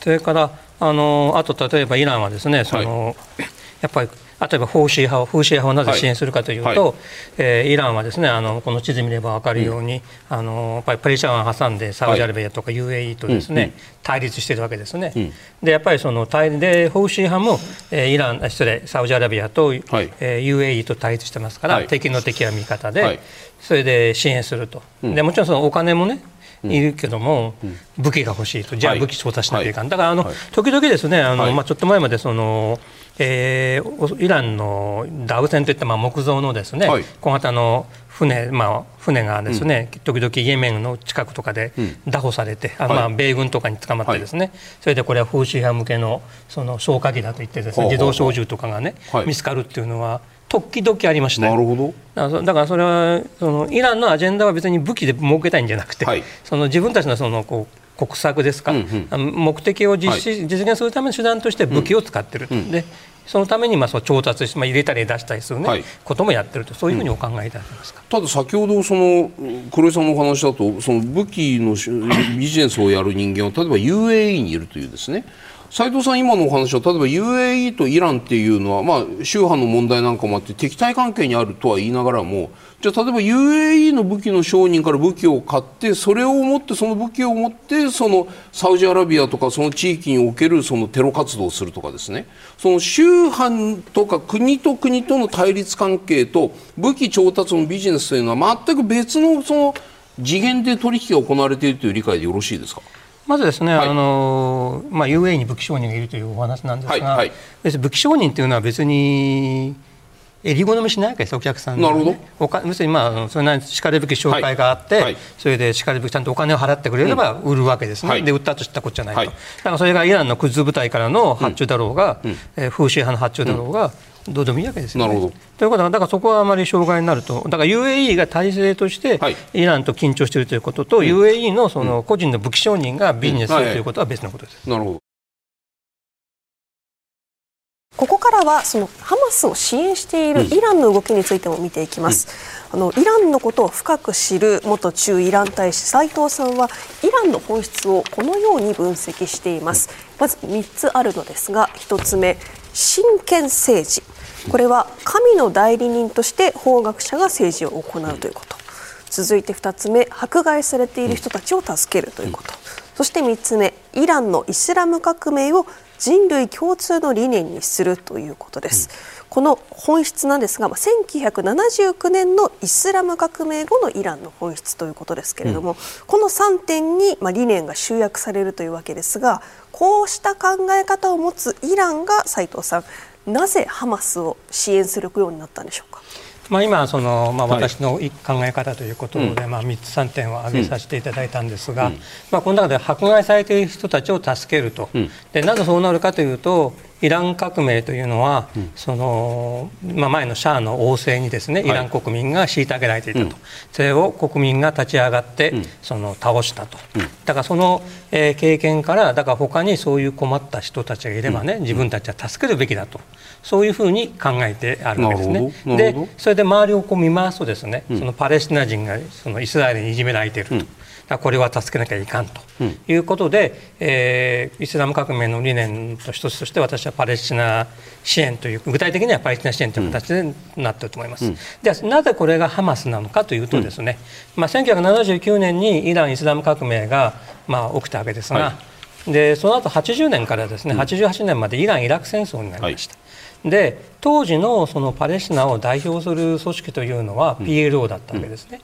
それからあのあと例えばイランはですねその、やっぱり例えばフォーシー派をフーシー派をなぜ支援するかというと、はいはい。えーイランはですねあのこの地図見れば分かるように、あのやっぱりペルシャ湾を挟んでサウジアラビアとか UAE とですね、うんうん。対立しているわけですね。ん。でやっぱりその対でフーシー派も、えーイランあ失礼サウジアラビアと、はい。えー UAE と対立してますから、はい。敵の敵は味方で、はい。それで支援すると、でもちろんそのお金もねいるけども、武器が欲しいと。じゃあはい。武器調達しなきゃいかん、だからあの、はい。時々ですねあの、はい。まあ、ちょっと前までその、えーおイランのダウ船といったまあ木造のですね、はい。小型の船,、まあ、船がですね、時々イエメンの近くとかで拿捕されて、あまあ、はい米軍とかに捕まってですね、それでこれは風刺派向けのその消火器だと言ってですね自動小銃とかがね、はい。見つかるっていうのは時々ありましたよなるほど。だからそだからそれはそのイランのアジェンダは別に武器で儲けたいんじゃなくて、はい。その自分たちのそのこう国策ですか、うんうん。目的を実施、実現するための手段として武器を使ってる、でそのためにまあそう調達し、まあ、入れたり出したりする、ねはい。こともやってると。そういうふうにお考えいただけますか。ただ先ほどその黒井さんのお話だとその武器のし ビジネスをやる人間は例えば UAE にいるというですね。斉藤さん、今のお話は例えば UAE とイランっていうのは、まあ、宗派の問題なんかもあって敵対関係にあるとは言いながらもじゃあ例えば UAE の武器の商人から武器を買ってそれを持ってその武器を持ってそのサウジアラビアとかその地域におけるそのテロ活動をするとかですね。その宗派とか国と国との対立関係と武器調達のビジネスというのは全く別のその次元で取引が行われているという理解でよろしいですか？まずですね、はい。あのまあ、UAE に武器商人がいるというお話なんですが、はいはい。別に武器商人というのは別に襟好みしないわけですお客さんがね、なるほど。おか要するに、まあそれなりにしかるべき紹介があって、はい。はいそれでしかるべきちゃんとお金を払ってくれれば売るわけですね、はい。で売ったと知ったこっちゃないと、はい。だからそれがイランのクズ部隊からの発注だろうが、えー風刺派の発注だろうが、どうでもいいわけですよね。なるほど。ということは、だからそこはあまり障害になると、だから UAE が体制としてはい。イランと緊張しているということと、UAE のその個人の武器商人がビジネスするということは別のことです。なるほどここからはそのハマスを支援しているイランの動きについても見ていきます、あのイランのことを深く知る元駐イラン大使斉藤さんはイランの本質をこのように分析しています、まず3つあるのですが1つ目真剣政治。これは神の代理人として法学者が政治を行うということ。続いて2つ目迫害されている人たちを助けるということ、そして3つ目イランのイスラム革命を人類共通の理念にするということです、この本質なんですが、まあ、1979年のイスラム革命後のイランの本質ということですけれども、この3点にまあ理念が集約されるというわけですがこうした考え方を持つイランが斉藤さんなぜハマスを支援するようになったんでしょうか？まあ、今その、まあ、はい。私の考え方ということで、まあ、3つ3点を挙げさせていただいたんですが、まあ、この中で迫害されている人たちを助けると、でなぜそうなるかというとイラン革命というのは、そのまあ、前のシャアの王政にですねイラン国民が虐げられていたと、それを国民が立ち上がって、その倒したと、だからその、えー、経験からだから他にそういう困った人たちがいればね、自分たちは助けるべきだと。そういうふうに考えてあるわけですね。でそれで周りをこう見回すとですね、そのパレスチナ人がそのイスラエルにいじめられていると。これは助けなきゃいかんと。いうことで、うん、えー、イスラム革命の理念と一つとして私はパレスチナ支援という具体的にはパレスチナ支援という形でなっていると思います、うん、ではなぜこれがハマスなのかというとですね、うん、まあ、1979年にイラン・イスラム革命が、まあ、起きたわけですが、はい、でその後80年からですね88年までイラン・イラク戦争になりました。はいで当時のそのパレスチナを代表する組織というのは PLO だったわけですね。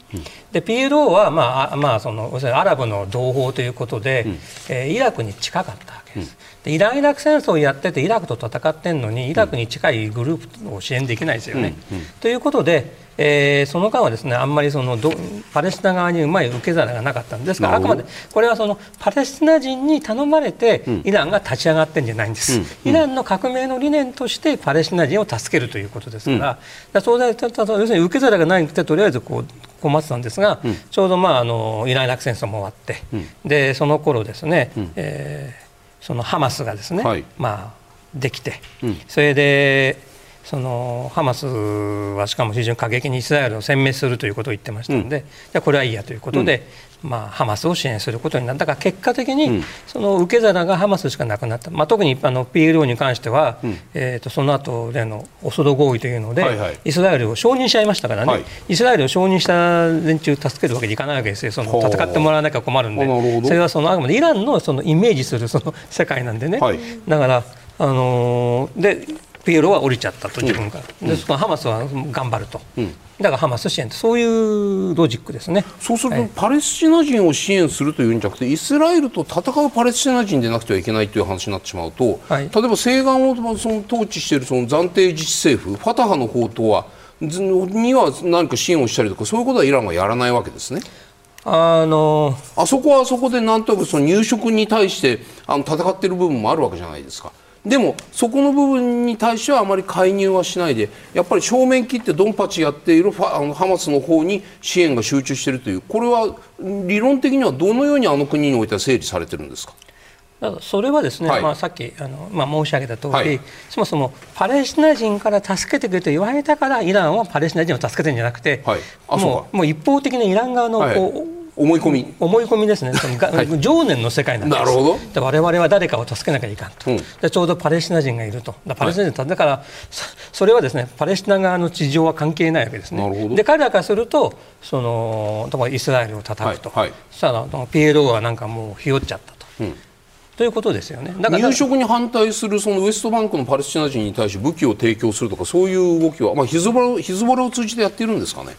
で PLO は、まあまあ、そのアラブの同胞ということで、うん、えー、イラクに近かったわけです。でイラン・イラク戦争をやっててイラクと戦ってんのにイラクに近いグループを支援できないですよね。ということでえー、その間はですねあんまりそのどパレスチナ側にうまい受け皿がなかったんですがあくまでこれはそのパレスチナ人に頼まれてイランが立ち上がってるんじゃないんです、うん、イランの革命の理念としてパレスチナ人を助けるということですから、うん、そうだ要するに受け皿がないくてとりあえずこう困ってたんですが、うん、ちょうど、まあ、あのイラン・イラク戦争も終わって、でその頃ですね、うん、えー、そのハマスがですね、はい、まあ、できて、それでそのハマスはしかも非常に過激にイスラエルを殲滅するということを言ってましたので、うん、じゃこれはいいやということで、うん、まあ、ハマスを支援することになっただから結果的にその受け皿がハマスしかなくなった、まあ、特にあの PLO に関しては、うん、えー、とその後でのオソロ合意というので、はいはい、イスラエルを承認しちゃいましたからね、はい、イスラエルを承認した連中助けるわけにいかないわけですよ。その戦ってもらわなきゃ困るんで。それはそのあくまでイランのそのイメージするその世界なんでね、はい、だからあのー、でピエロは降りちゃったと自分が、うん、でそのハマスは頑張ると、うん、だからハマス支援そういうロジックですね。そうすると、はい、パレスチナ人を支援するというんじゃなくてイスラエルと戦うパレスチナ人でなくてはいけないという話になってしまうと、はい、例えば西岸をその統治しているその暫定自治政府ファタハの方とはには何か支援をしたりとかそういうことはイランはやらないわけですね。あのあそこはあそこでなんとなくその入植に対してあの戦っている部分もあるわけじゃないですか。でもそこの部分に対してはあまり介入はしないでやっぱり正面切ってドンパチやっているあのハマスの方に支援が集中しているというこれは理論的にはどのようにあの国においては整理されてるんですか？それはですね、はい、まあ、さっきあの、まあ、申し上げた通り、はい、そもそもパレスチナ人から助けてくれと言われたからイランはパレスチナ人を助けてるんじゃなくて、はい、もうもう一方的にイラン側のこう、思い込み。思い込みですね、はい、情念の世界なんです、なるほど。で我々は誰かを助けなきゃいかんと、うん、でちょうどパレスチナ人がいると、パレスチナ人、はい、だからそれはですねパレスチナ側の地上は関係ないわけですね、で彼らからすると、そのイスラエルを叩くと、はい。はい、そしたら PLO はなんかもうひよっちゃったと。うん。ということですよね。だから入植に反対するそのウエストバンクのパレスチナ人に対して武器を提供するとかそういう動きは、まあ、ヒズボラヒズボラを通じてやっているんですかね。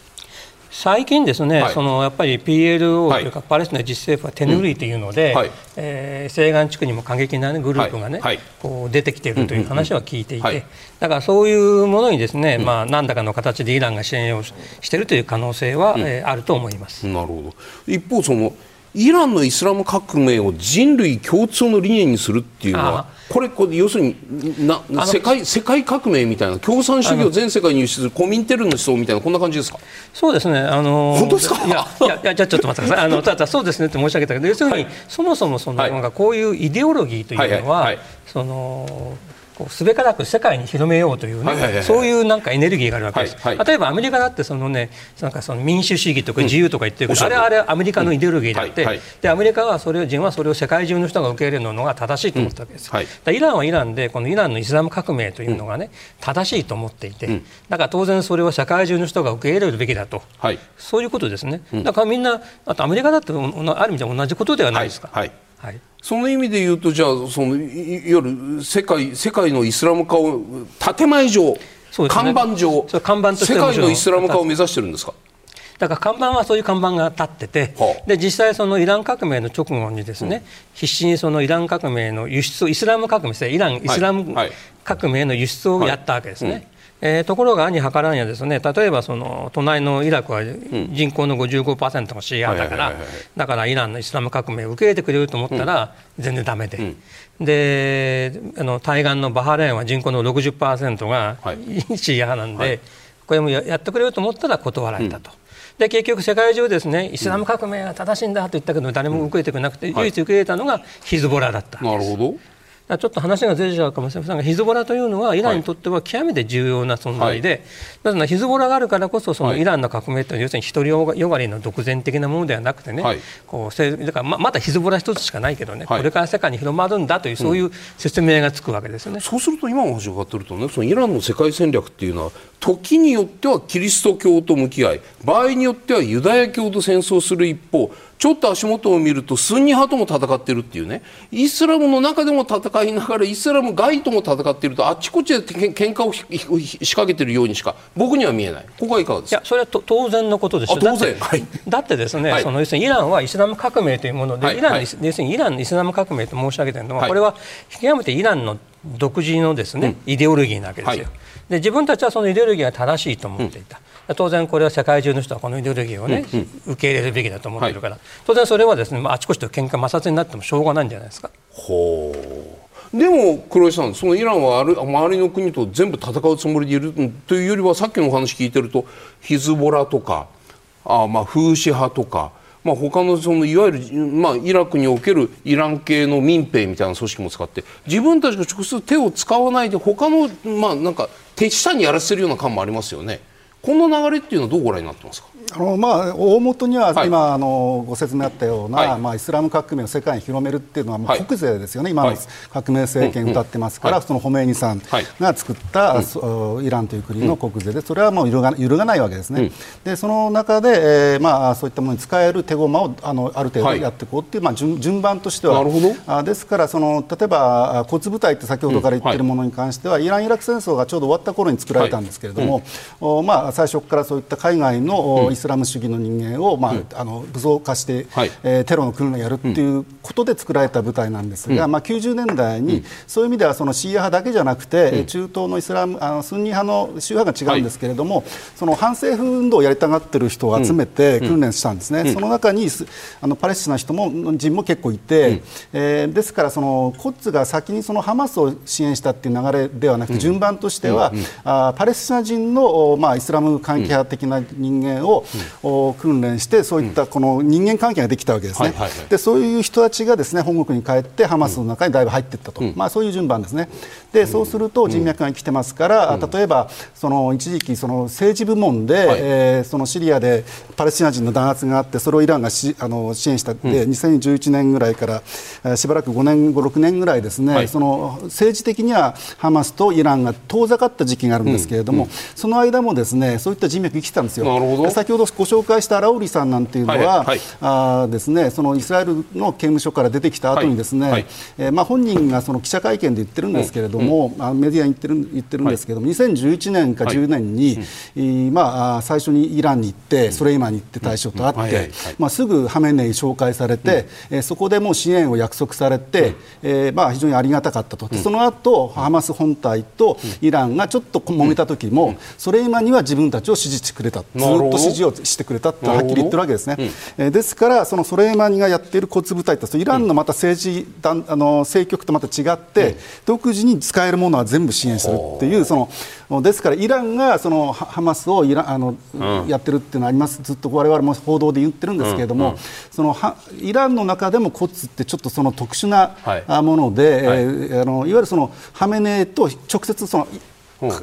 最近ですね、はい、そのやっぱり PLO というか、はい、パレスチナ自治政府は手拭いというので、うん。はい、えー、西岸地区にも過激な、ね、グループがね、こう出てきているという話は聞いていて、だからそういうものにですね、うん、まあ何らかの形でイランが支援をしているという可能性は、うん、えー、あると思います。なるほど。一方そのイランのイスラム革命を人類共通の理念にするっていうのはこれこれ要するにな世界世界革命みたいな共産主義を全世界に輸出するコミンテルの思想みたいなこんな感じですか？そうですね。あの 本当ですか？いやいやじゃちょっと待ってください。あのただそうですねって申し上げたけど要するに、はい、そもそもその、はい、なんかこういうイデオロギーというのは、はいはい、そのこうすべからく世界に広めようというね、そういうなんかエネルギーがあるわけです、はいはい、例えばアメリカだってその、ね、なんかその民主主義とか自由とか言ってるけど、うん、あれはあれアメリカのイデオロギーであって、うんはいはい、でアメリカはそれを人はそれを世界中の人が受け入れるのが正しいと思ったわけです、うんはい、イランはイランでこのイランのイスラム革命というのがね、正しいと思っていて、だから当然それを世界中の人が受け入れるべきだと、そういうことですね、だからみんなあとアメリカだってある意味で同じことではないですか。はいはい。その意味で言うとじゃあそのいわゆる世界世界のイスラム化を建前上、ね、看板上看板と世界のイスラム化を目指してるんですか？だから看板はそういう看板が立ってて、はあ。で実際そのイラン革命の直後にですね、必死にそのイラン革命の輸出をイスラム革命ですねイランイスラムはい。革命の輸出をやったわけですね。えーところが兄計らんやですね。例えばその隣のイラクは人口の55%がシーア派だからはいはいはいはい。だからイランのイスラム革命を受け入れてくれると思ったら全然ダメで、であの対岸のバハレーンは人口の60%がはい。シーア派なんで、はい。これもややってくれると思ったら断られたと。で結局、世界中ですねイスラム革命が正しいんだと言ったけど誰も受けてくれなくて、唯一受け入れたのがヒズボラだった。なるほど。ちょっと話がずれちゃうかもしれませんがヒズボラというのはイランにとっては極めて重要な存在で、なぜならヒズボラがあるからこそそのはい。イランの革命というのは要するに独りよがりの独善的なものではなくてね、はい。こうせだからままだヒズボラ一つしかないけどね、はい。これから世界に広まるんだというそういう説明がつくわけですよね。そうすると今の話を伺ってるとねそのイランの世界戦略っていうのは時によってはキリスト教と向き合い場合によってはユダヤ教と戦争する一方ちょっと足元を見るとスンニ派とも戦ってるっていうね。イスラムの中でも戦いながらイスラム外とも戦っているとあっちこっちでけん喧嘩を仕掛けてるようにしか僕には見えない。ここはいかがですか？いやそれはと当然のことでしょあ当然。だって,、はい。だってですね、はい。その要するにイランはイスラム革命というもので、はい。イランのはい。要するにイランのイスラム革命と申し上げているのは、はい。これは極めてイランの独自のですね、イデオロギーなわけですよ。はい。で自分たちはそのイデオロギーが正しいと思っていた、当然これは世界中の人はこのイデオロギーをね、受け入れるべきだと思っているから、当然それはですね、まあ、あちこちと喧嘩摩擦になってもしょうがないんじゃないですか。ほうでも黒井さんそのイランはある周りの国と全部戦うつもりでいるというよりはさっきのお話聞いてるとヒズボラとかあまあフーシ派とか、まあ、他のそのいわゆる、まあ、イラクにおけるイラン系の民兵みたいな組織も使って自分たちが直接手を使わないで他のまあなんか手下にやらせるような感もありますよね。この流れっていうのはどうご覧になってますか？あのまあ、大元にははい。今、あのご説明あったような、はい。まあ、イスラム革命を世界に広めるっていうのはもはい。う国税ですよね、今のはい。革命政権を歌ってますから、うんそのホメイニさんはい。が作った、そイランという国の国税で、それはもう揺るが揺るがないわけですね、でその中で、えーまあ、そういったものに使える手駒をあのある程度はい。やっていこうっていう、まあ、順順番としては、なるほど。あですからその、例えばあ骨部隊って先ほどから言ってるものに関しては、イラン・イラク戦争がちょうど終わった頃に作られたんですけれども、おまあ、最初からそういった海外の、おイスラム主義の人間を、まああの武装化して、はい。えーテロの訓練をやるっていうことで作られた部隊なんですが、まあ、90年代に、そういう意味ではそのシーア派だけじゃなくて、中東のイスラムあのスンニ派の宗派が違うんですけれども、その反政府運動をやりたがってる人を集めて訓練したんですね、その中にすあのパレスチナの人も人も結構いて、えーですからそのコッツが先にそのハマスを支援したっていう流れではなくて、順番としては、あーパレスチナ人の、おまあ、イスラム関係派的な人間を、お訓練してそういったこの人間関係ができたわけですね、はいはいはい。でそういう人たちがですね本国に帰ってハマスの中にだいぶ入っていったと、まあ、そういう順番ですね。でそうすると人脈が生きてますから、例えばその一時期その政治部門で、はい。えーそのシリアでパレスチナ人の弾圧があってそれをイランがしあの支援した。で、2011年ぐらいからえーしばらく5年5 6年ぐらいですね、はい。その政治的にはハマスとイランが遠ざかった時期があるんですけれども、その間もですねそういった人脈生きてたんですよ。なるほど。で先ほどご紹介したアラウリさんなんていうのは、はいはい。あーですね、そのイスラエルの刑務所から出てきた後にですね、はい。はいえーまあ、本人がその記者会見で言ってるんですけれども、あのメディアに言ってる言ってるんですけれども、2011年か10年に、えーまあ、あー最初にイランに行って、ソレイマンに行って大将と会って、はいはいはい。まあ、すぐハメネイ紹介されて、えーそこでもう支援を約束されて、えーまあ、非常にありがたかったと、でその後ハマス本体とイランがちょっと揉めた時も、ソレイマンには自分たちを支持してくれた、ずっと支持をしてくれたってはっきり言ってるわけですね。うん。えーですから、そのソレイマニがやっている骨部隊ってイランのまた政治団あの政局とまた違って、独自に使えるものは全部支援するっていうそのですからイランがそのハハマスをイランあの、やってるっていうのはあります。ずっと我々も報道で言ってるんですけれども、そのはイランの中でも骨ってちょっとその特殊な、もので、はい。えーあのいわゆるそのハメネイと直接その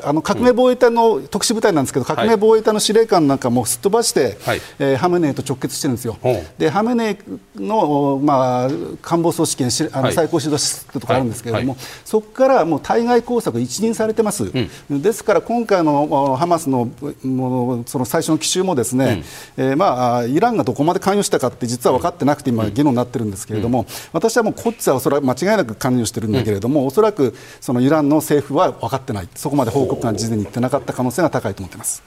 あの革命防衛隊の特殊部隊なんですけど、革命防衛隊の司令官なんかもすっ飛ばして、はい。えーハメネイと直結してるんですよ。でハメネイの、まあ、官房組織のしあのはい。最高指導室とかあるんですけれども、はい。そこからもう対外工作が一任されてます、ですから今回のおハマスのもうその最初の奇襲もですね、えーまあ、イランがどこまで関与したかって実は分かってなくて今、議論になってるんですけれども、私はもうコッツはおそらく間違いなく関与してるんだけれども、おそらくそのイランの政府は分かってない、そこまで報告が事前に言ってなかった可能性が高いと思ってます。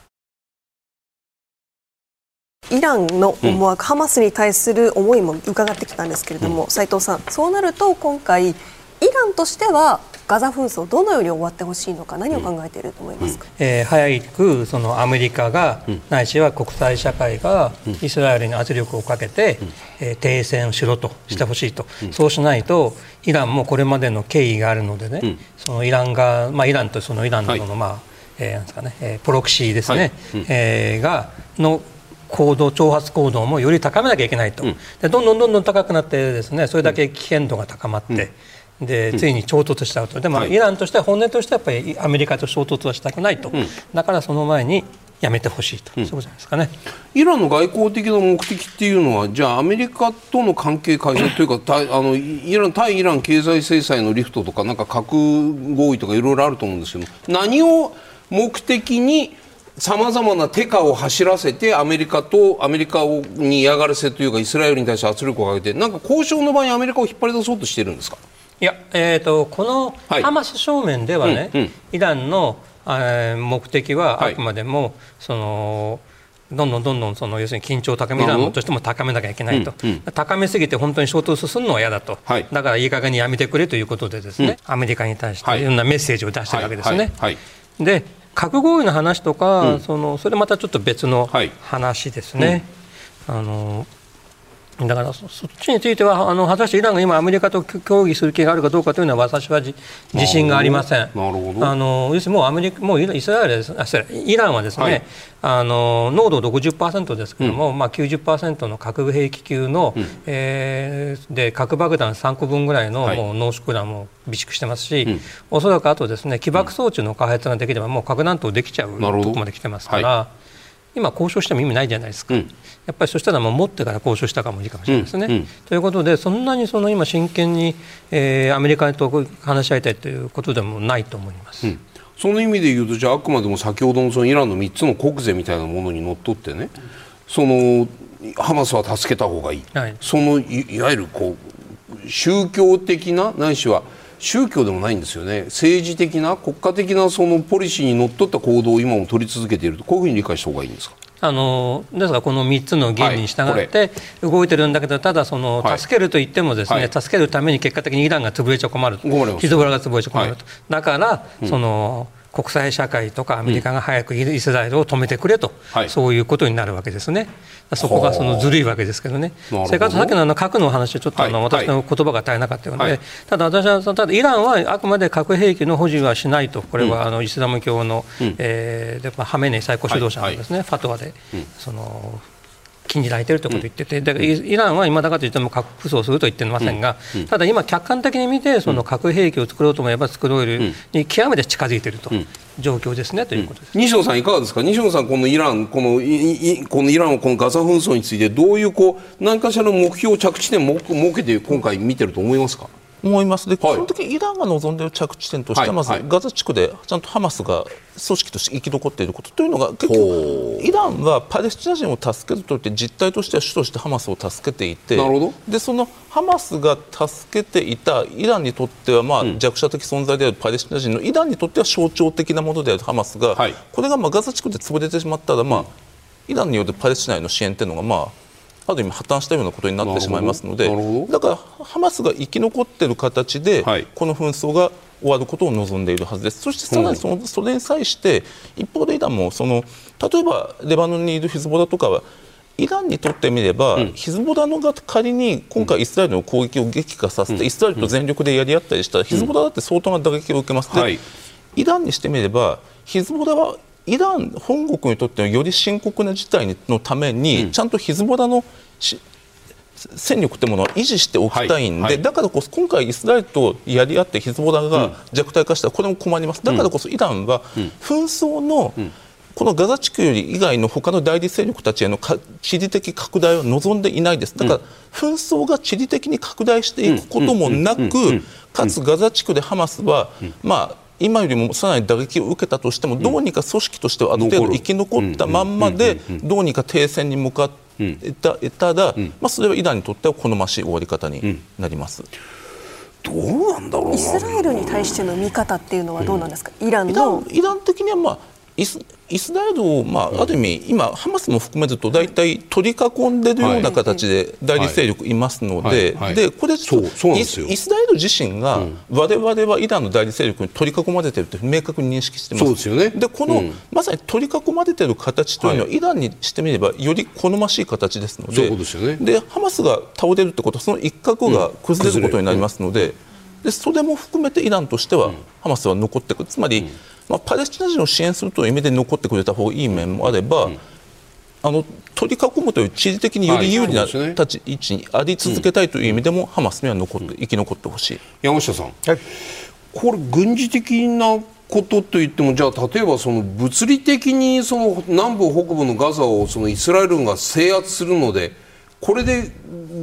イランの思惑、ハマスに対する思いも伺ってきたんですけれども、斉藤さん、そうなると今回、イランとしてはガザ紛争、どのように終わってほしいのか、何を考えていると思いますか、えー早くそのアメリカが、ないしは国際社会がイスラエルに圧力をかけて、えー停戦をしろとしてほしいと、そうしないと、イランもこれまでの経緯があるのでね、そのイランが、まあ、イランとそのイランの、はい。まあえーなんですかねえープロクシーですね、はい。うん。えーがの行動挑発行動もより高めなきゃいけないと、でどんどんどんどん高くなってですねそれだけ危険度が高まって、でついに衝突しちゃうと。でも、はい。イランとしては本音としてはやっぱりアメリカと衝突はしたくないと、だからその前にやめてほしいと、そういうことじゃないですかね。イランの外交的な目的っていうのは、じゃあ、アメリカとの関係改善というか、対あのイラン対イラン経済制裁のリフトとか、なんか核合意とかいろいろあると思うんですけど、何を目的にさまざまな手下を走らせて、アメリカとアメリカをに嫌がらせというか、イスラエルに対して圧力をかけて、なんか交渉の場にアメリカを引っ張り出そうとしてるんですか？いや、えー、とこのはい。ハマス正面ではね、うんうん。イランの、えー目的ははい。あくまでも、そのどんどんどんどんその要するに緊張を高めるとしても高めなきゃいけないと、うんうん。高めすぎて本当に衝突するのは嫌だと、はい。だからいい加減にやめてくれということでですね、アメリカに対してはい。いろんなメッセージを出してるわけですね。はい。はい。で核合意の話とか、そのそれまたちょっと別のはい。話ですね。あのだからそそっちについてはあの果たしてイランが今アメリカと協議する気があるかどうかというのは私はじ自信がありません。なるほど。あの要するにもうアメリカもうイスラエルですあイランはですね、はい。あの濃度60%ですけども、まあ90%の核兵器級の、えーで核爆弾3個分ぐらいの、はい。もう濃縮弾も備蓄してますし、おそらくあとですね起爆装置の開発ができればもう核弾頭できちゃうとこまで来てますから。は今交渉しても意味ないじゃないですか、うん。やっぱりそしたらもう持ってから交渉したかもいいかもしれないですね。うんうん。ということでそんなにその今真剣に、えーアメリカと話し合いたいということでもないと思います。その意味で言うとじゃああくまでも先ほどのそのイランの3つの国是みたいなものにのっとってねそのハマスは助けた方がいい、はい。そのいいわゆるこう宗教的なないしは宗教でもないんですよね。政治的な国家的なそのポリシーにのっとった行動を今も取り続けていると。こういうふうに理解した方がいいんですか？あのですからこの3つの原理に従はい。って動いてるんだけど、ただそのはい。助けると言ってもですね、はい。助けるために結果的にイランが潰れちゃ困ると。ヒズボラが潰れちゃ困ると、はだから、その国際社会とかアメリカが早くイスラエルを止めてくれと、はい。そういうことになるわけですね。そこがそのずるいわけですけどね。ど。それからさっきのあの核の話はちょっとあの、はい。私の言葉が足りなかったようで、はい。ただ私はただイランはあくまで核兵器の保持はしないと。これはあのイスラム教の、えーでまあ、ハメネイ最高指導者のですね、ファトワで、その禁じられているということを言ってて、だからイイランは今だからといっても核武装するとは言ってませんが、ただ今、客観的に見て、その核兵器を作ろうと思えば作れるに極めて近づいていると、状況ですねということです。西野さんいかがですか？西野さんこのイランこのいいこのイランのこのガザ紛争についてどういうこう何かしらの目標着地点を設けて今回見てると思いますか？思います。で、はい。基本的にイランが望んでいる着地点としては、はいまずはい。ガザ地区でちゃんとハマスが組織として生き残っていることというのが結ほ局、イランはパレスチナ人を助けるといって実態としては主としてハマスを助けていてでそのハマスが助けていたイランにとっては、まあ弱者的存在であるパレスチナ人のイランにとっては象徴的なものであるハマスが、はい。これがまあガザ地区で潰れてしまったら、まあ、イランによるパレスチナへの支援というのが、まあ、ある意味破綻したようなことになってしまいますのでだからハマスが生き残っている形で、はい。この紛争が終わることを望んでいるはずです、そしてさらにそのそれに際して、一方でイランもその例えばレバノンにいるヒズボラとかは、イランにとってみれば、ヒズボラのが仮に今回、イスラエルの攻撃を激化させて、イスラエルと全力でやり合ったりしたら、ヒズボラだって相当な打撃を受けます。ではい。イランにしてみればヒズボラはイラン本国にとってのより深刻な事態のために、ちゃんとヒズボラのし戦力ってものを維持しておきたいんで、はい。はい。だからこそ今回イスラエルとやり合ってヒズボラが弱体化したらこれも困ります。だからこそイランは紛争のこのガザ地区より以外の他の代理勢力たちへのか地理的拡大を望んでいないです。だから紛争が地理的に拡大していくこともなくかつガザ地区でハマスはまあ今よりもさらに打撃を受けたとしてもどうにか組織としてはある程度生き残ったまんまでどうにか停戦に向かってたただ、まあ、それはイランにとっては好ましい終わり方になります。どうなんだろうな。イスラエルに対しての見方っていうのはどうなんですか、イランイラのンイラン的には、まあ、イスイスラエルを、まあ、ある意味、今、ハマスも含めると、大体取り囲んでるような形で代理勢力いますので、でこれイス、イスラエル自身が、われわれはイランの代理勢力に取り囲まれていると明確に認識してます。そうですよね、でこの、うん、まさに取り囲まれている形というのは、はい、イランにしてみれば、より好ましい形ですので、で、ハマスが倒れるってことは、その一角が崩れることになりますので、うんでそれも含めてイランとしては、ハマスは残ってくる。つまり、まあ、パレスチナ人を支援するという意味で残ってくれた方がいい面もあれば、うん、あの取り囲むという地理的により有利な立ち位置にあり続けたいという意味でも、ハマスには残って、生き残ってほしい。山下さん、はい、これ、軍事的なことといっても、じゃあ、例えばその物理的にその南部、北部のガザをそのイスラエル軍が制圧するので、これで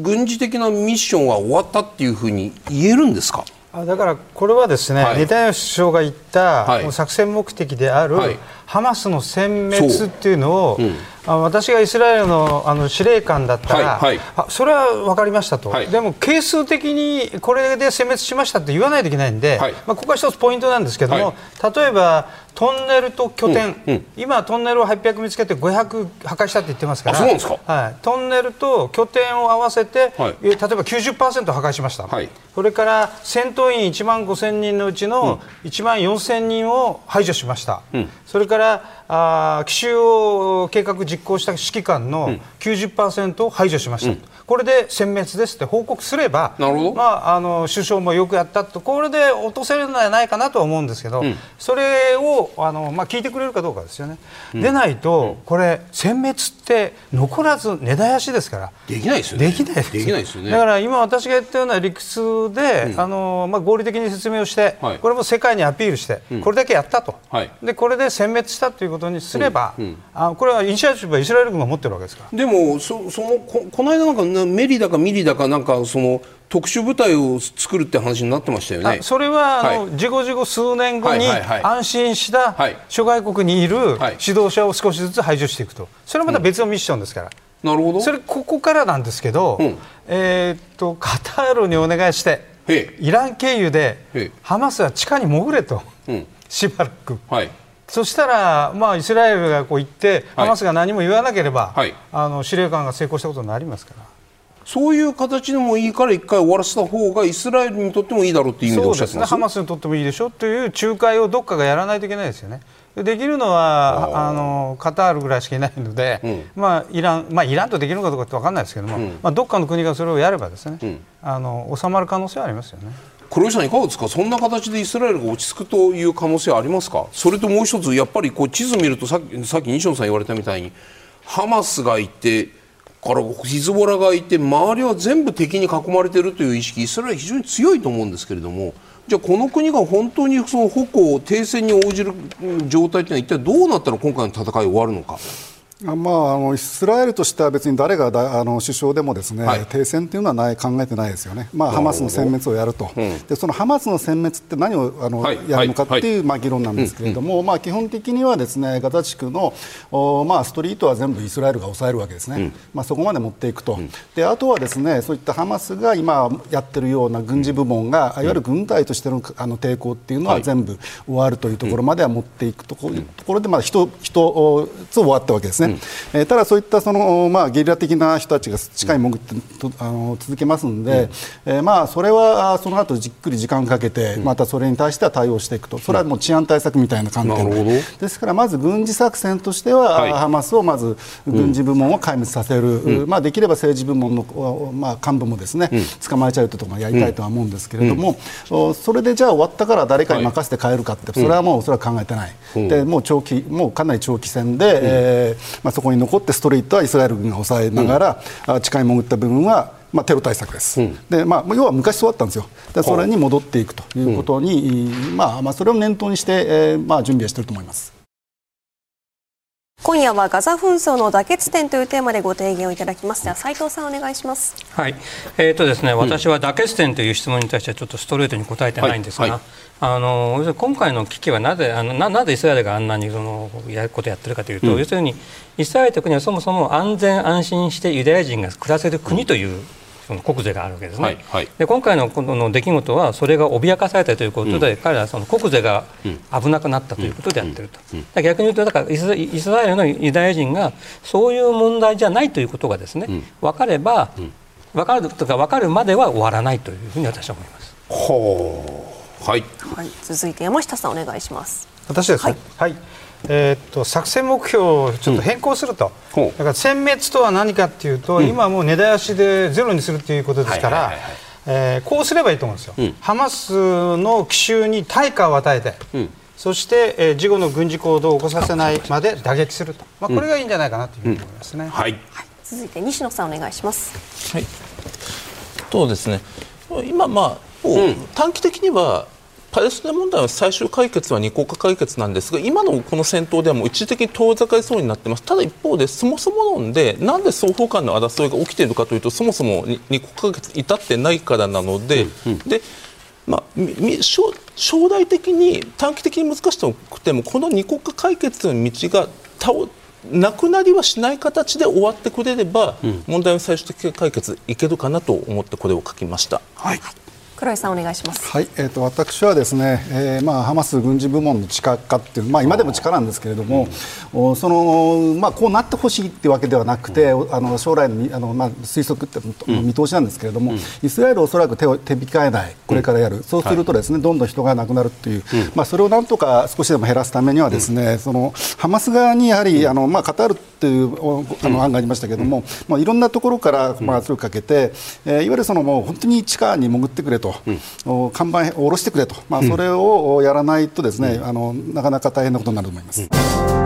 軍事的なミッションは終わったっていうふうに言えるんですか？だからこれはですね、はい、ネタニヤフ首相が言った、はい、作戦目的である、はい、ハマスの殲滅っていうのを、あ私がイスラエルのあの司令官だったら、はい。はい、あそれは分かりましたと、はい、でも係数的にこれで殲滅しましたって言わないといけないんで、はい、まあ、ここは一つポイントなんですけども、例えばトンネルと拠点、うんうん、今、トンネルを800見つけて500破壊したって言ってますから、はい、トンネルと拠点を合わせて、はい、例えば90%破壊しました、それから戦闘員1万5000人のうちの1万4000人を排除しました。うん、それからあ奇襲を計画実行した指揮官の90%を排除しました、うん、これで殲滅ですって報告すれば、なるほど。まあ、あの首相もよくやったと、これで落とせるのではないかなとは思うんですけど、うん、それをあの、まあ、聞いてくれるかどうかですよね、うん、でないと、これ、殲滅って残らず根絶やしですから、できないですよね、できないです。できないですよね。だから今、私が言ったような理屈で、あのまあ、合理的に説明をして、はい、これも世界にアピールして、これだけやったと、はい、でこれで殲滅したということことにすれば、うん。うん、あこれはイニシアチブはイスラエル軍が持ってるわけですから。でもそそのここの間なんかメリだかミリだかなんかその特殊部隊を作るって話になってましたよね。それは、はい、あの事後事後数年後に安心した諸外国にいる指導者を少しずつ排除していくと。それはまた別のミッションですから。なるほど。それここからなんですけど、うん、えー、っとカタールにお願いしてイラン経由でハマスは地下に潜れと、うん、しばらく、はい、そしたら、まあ、イスラエルがこう言って、ハマスが何も言わなければ、はい、あの司令官が成功したことになりますから。そういう形でもいいから一回終わらせた方がイスラエルにとってもいいだろうっていう意味でおっしゃってます、ね、ハマスにとってもいいでしょという仲介をどっかがやらないといけないですよね。できるのはあのカタールぐらいしかいないので、うん、まあ、イラン、まあ、イランとできるのかどうかって分かんないですけども、うん、まあ、どっかの国がそれをやればですね、うん、あの収まる可能性はありますよね。黒井さん、いかがですか、そんな形でイスラエルが落ち着くという可能性はありますか、それともう一つ、やっぱりこう地図見るとさっき、さっき西野さん言われたみたいに、ハマスがいて、からヒズボラがいて、周りは全部敵に囲まれているという意識、イスラエルは非常に強いと思うんですけれども、じゃあ、この国が本当にその矛を、停戦に応じる状態というのは、一体どうなったら今回の戦い終わるのか？まあ、あのイスラエルとしては別に誰がだあの首相でもですね、はい、停戦というのはない考えてないですよね、まあ、ハマスの殲滅をやると、うん、でそのハマスの殲滅って何をあの、はい、やるのかっていう、まあ、議論なんですけれども、うんうん、まあ、基本的にはですねガザ地区のお、まあ、ストリートは全部イスラエルが抑えるわけですね、うん、まあ、そこまで持っていくと、であとはですねそういったハマスが今やってるような軍事部門が、いわゆる軍隊としてのあの抵抗っていうのは全部終わるというところまでは持っていくところで、まあ、一つ終わったわけですね。えー、ただそういったその、まあ、ゲリラ的な人たちが地下に潜ってあの続けますので、うん、えー、まあ、それはその後じっくり時間をかけて、またそれに対しては対応していくと、それはもう治安対策みたいな観点で、ですからまず軍事作戦としては、はい、ハマスをまず軍事部門を壊滅させる、うん、まあ、できれば政治部門の、まあ、幹部もですね、うん、捕まえちゃうというところやりたいとは思うんですけれども、うん、それでじゃあ終わったから誰かに任せて帰るかって、それはもうおそらく考えてない、でもう長期もうかなり長期戦で、うん、えー、まあ、そこに残ってストリートはイスラエル軍が抑えながら、うん、地下に潜った部分はまあ、テロ対策です、うん、でまあ、要は昔そうだったんですよ、でそれに戻っていくということに、うん、まあまあ、それを念頭にして、えーまあ、準備はしていると思います。今夜はガザ紛争の妥結点というテーマでご提言をいただきます。では斉藤さんお願いします。はい。えーとですね、私は妥結点という質問に対してはちょっとストレートに答えてないんですが、はいはい、あの今回の危機はなぜあのななぜイスラエルがあんなにそのやることをやってるかというと、うん、要するにイスラエルという国はそもそも安全安心してユダヤ人が暮らせる国というその国是があるわけですね、はいはい。で今回のこの出来事はそれが脅かされたということで、彼らはその国是が危なくなったということでやってると、逆に言うとだからイスイスラエルのユダヤ人がそういう問題じゃないということがですね、分かれば、分かるとか分かるまでは終わらないというふうに私は思います。ほう。はい。はい、続いて山下さんお願いします。私ですね、はいえーっと作戦目標をちょっと変更すると、ほう。だから殲滅とは何かっていうと、今はもう根絶やしでゼロにするっていうことですからはいはいはいはい。えーこうすればいいと思うんですよ、ん。ハマスの奇襲に対価を与えて、ん。そして、えー事後の軍事行動を起こさせないまで打撃すると、まあ、これがいいんじゃないかなというふうに思いますね。はい。続いて西野さんお願いします。はい、そうですね今、まあ短期的にはパレスチナ問題の最終解決は二国家解決なんですが今のこの戦闘ではもう一時的に遠ざかりそうになっています。ただ一方でそもそも論でなんで双方間の争いが起きているかというとそもそもに二国家解決に至ってないからなので,、でまあ、将将来的に短期的に難しくてもこの二国家解決の道が倒なくなりはしない形で終わってくれれば、問題の最終的解決いけるかなと思ってこれを書きました。はい黒井さんお願いします。はい、えー、と私はですね、えーまあ、ハマス軍事部門の地下化っていう、まあ、今でも地下なんですけれども、おそのまあ、こうなってほしいっていうわけではなくて、おあの将来のみあの、まあ、推測って見通しなんですけれども、イスラエルはおそらく手を手控えない、これからやる、そうするとですね、どんどん人が亡くなるっていう、まあ、それをなんとか少しでも減らすためにはですね、そのハマス側にやはり、あのまあ、カタールっていうおあの案がありましたけれども、まあ、いろんなところから、まあ、圧力かけて、えーいわゆるそのもう本当に地下に潜ってくれと、お看板を下ろしてくれと、まあ、それをやらないとですね、あのなかなか大変なことになると思います。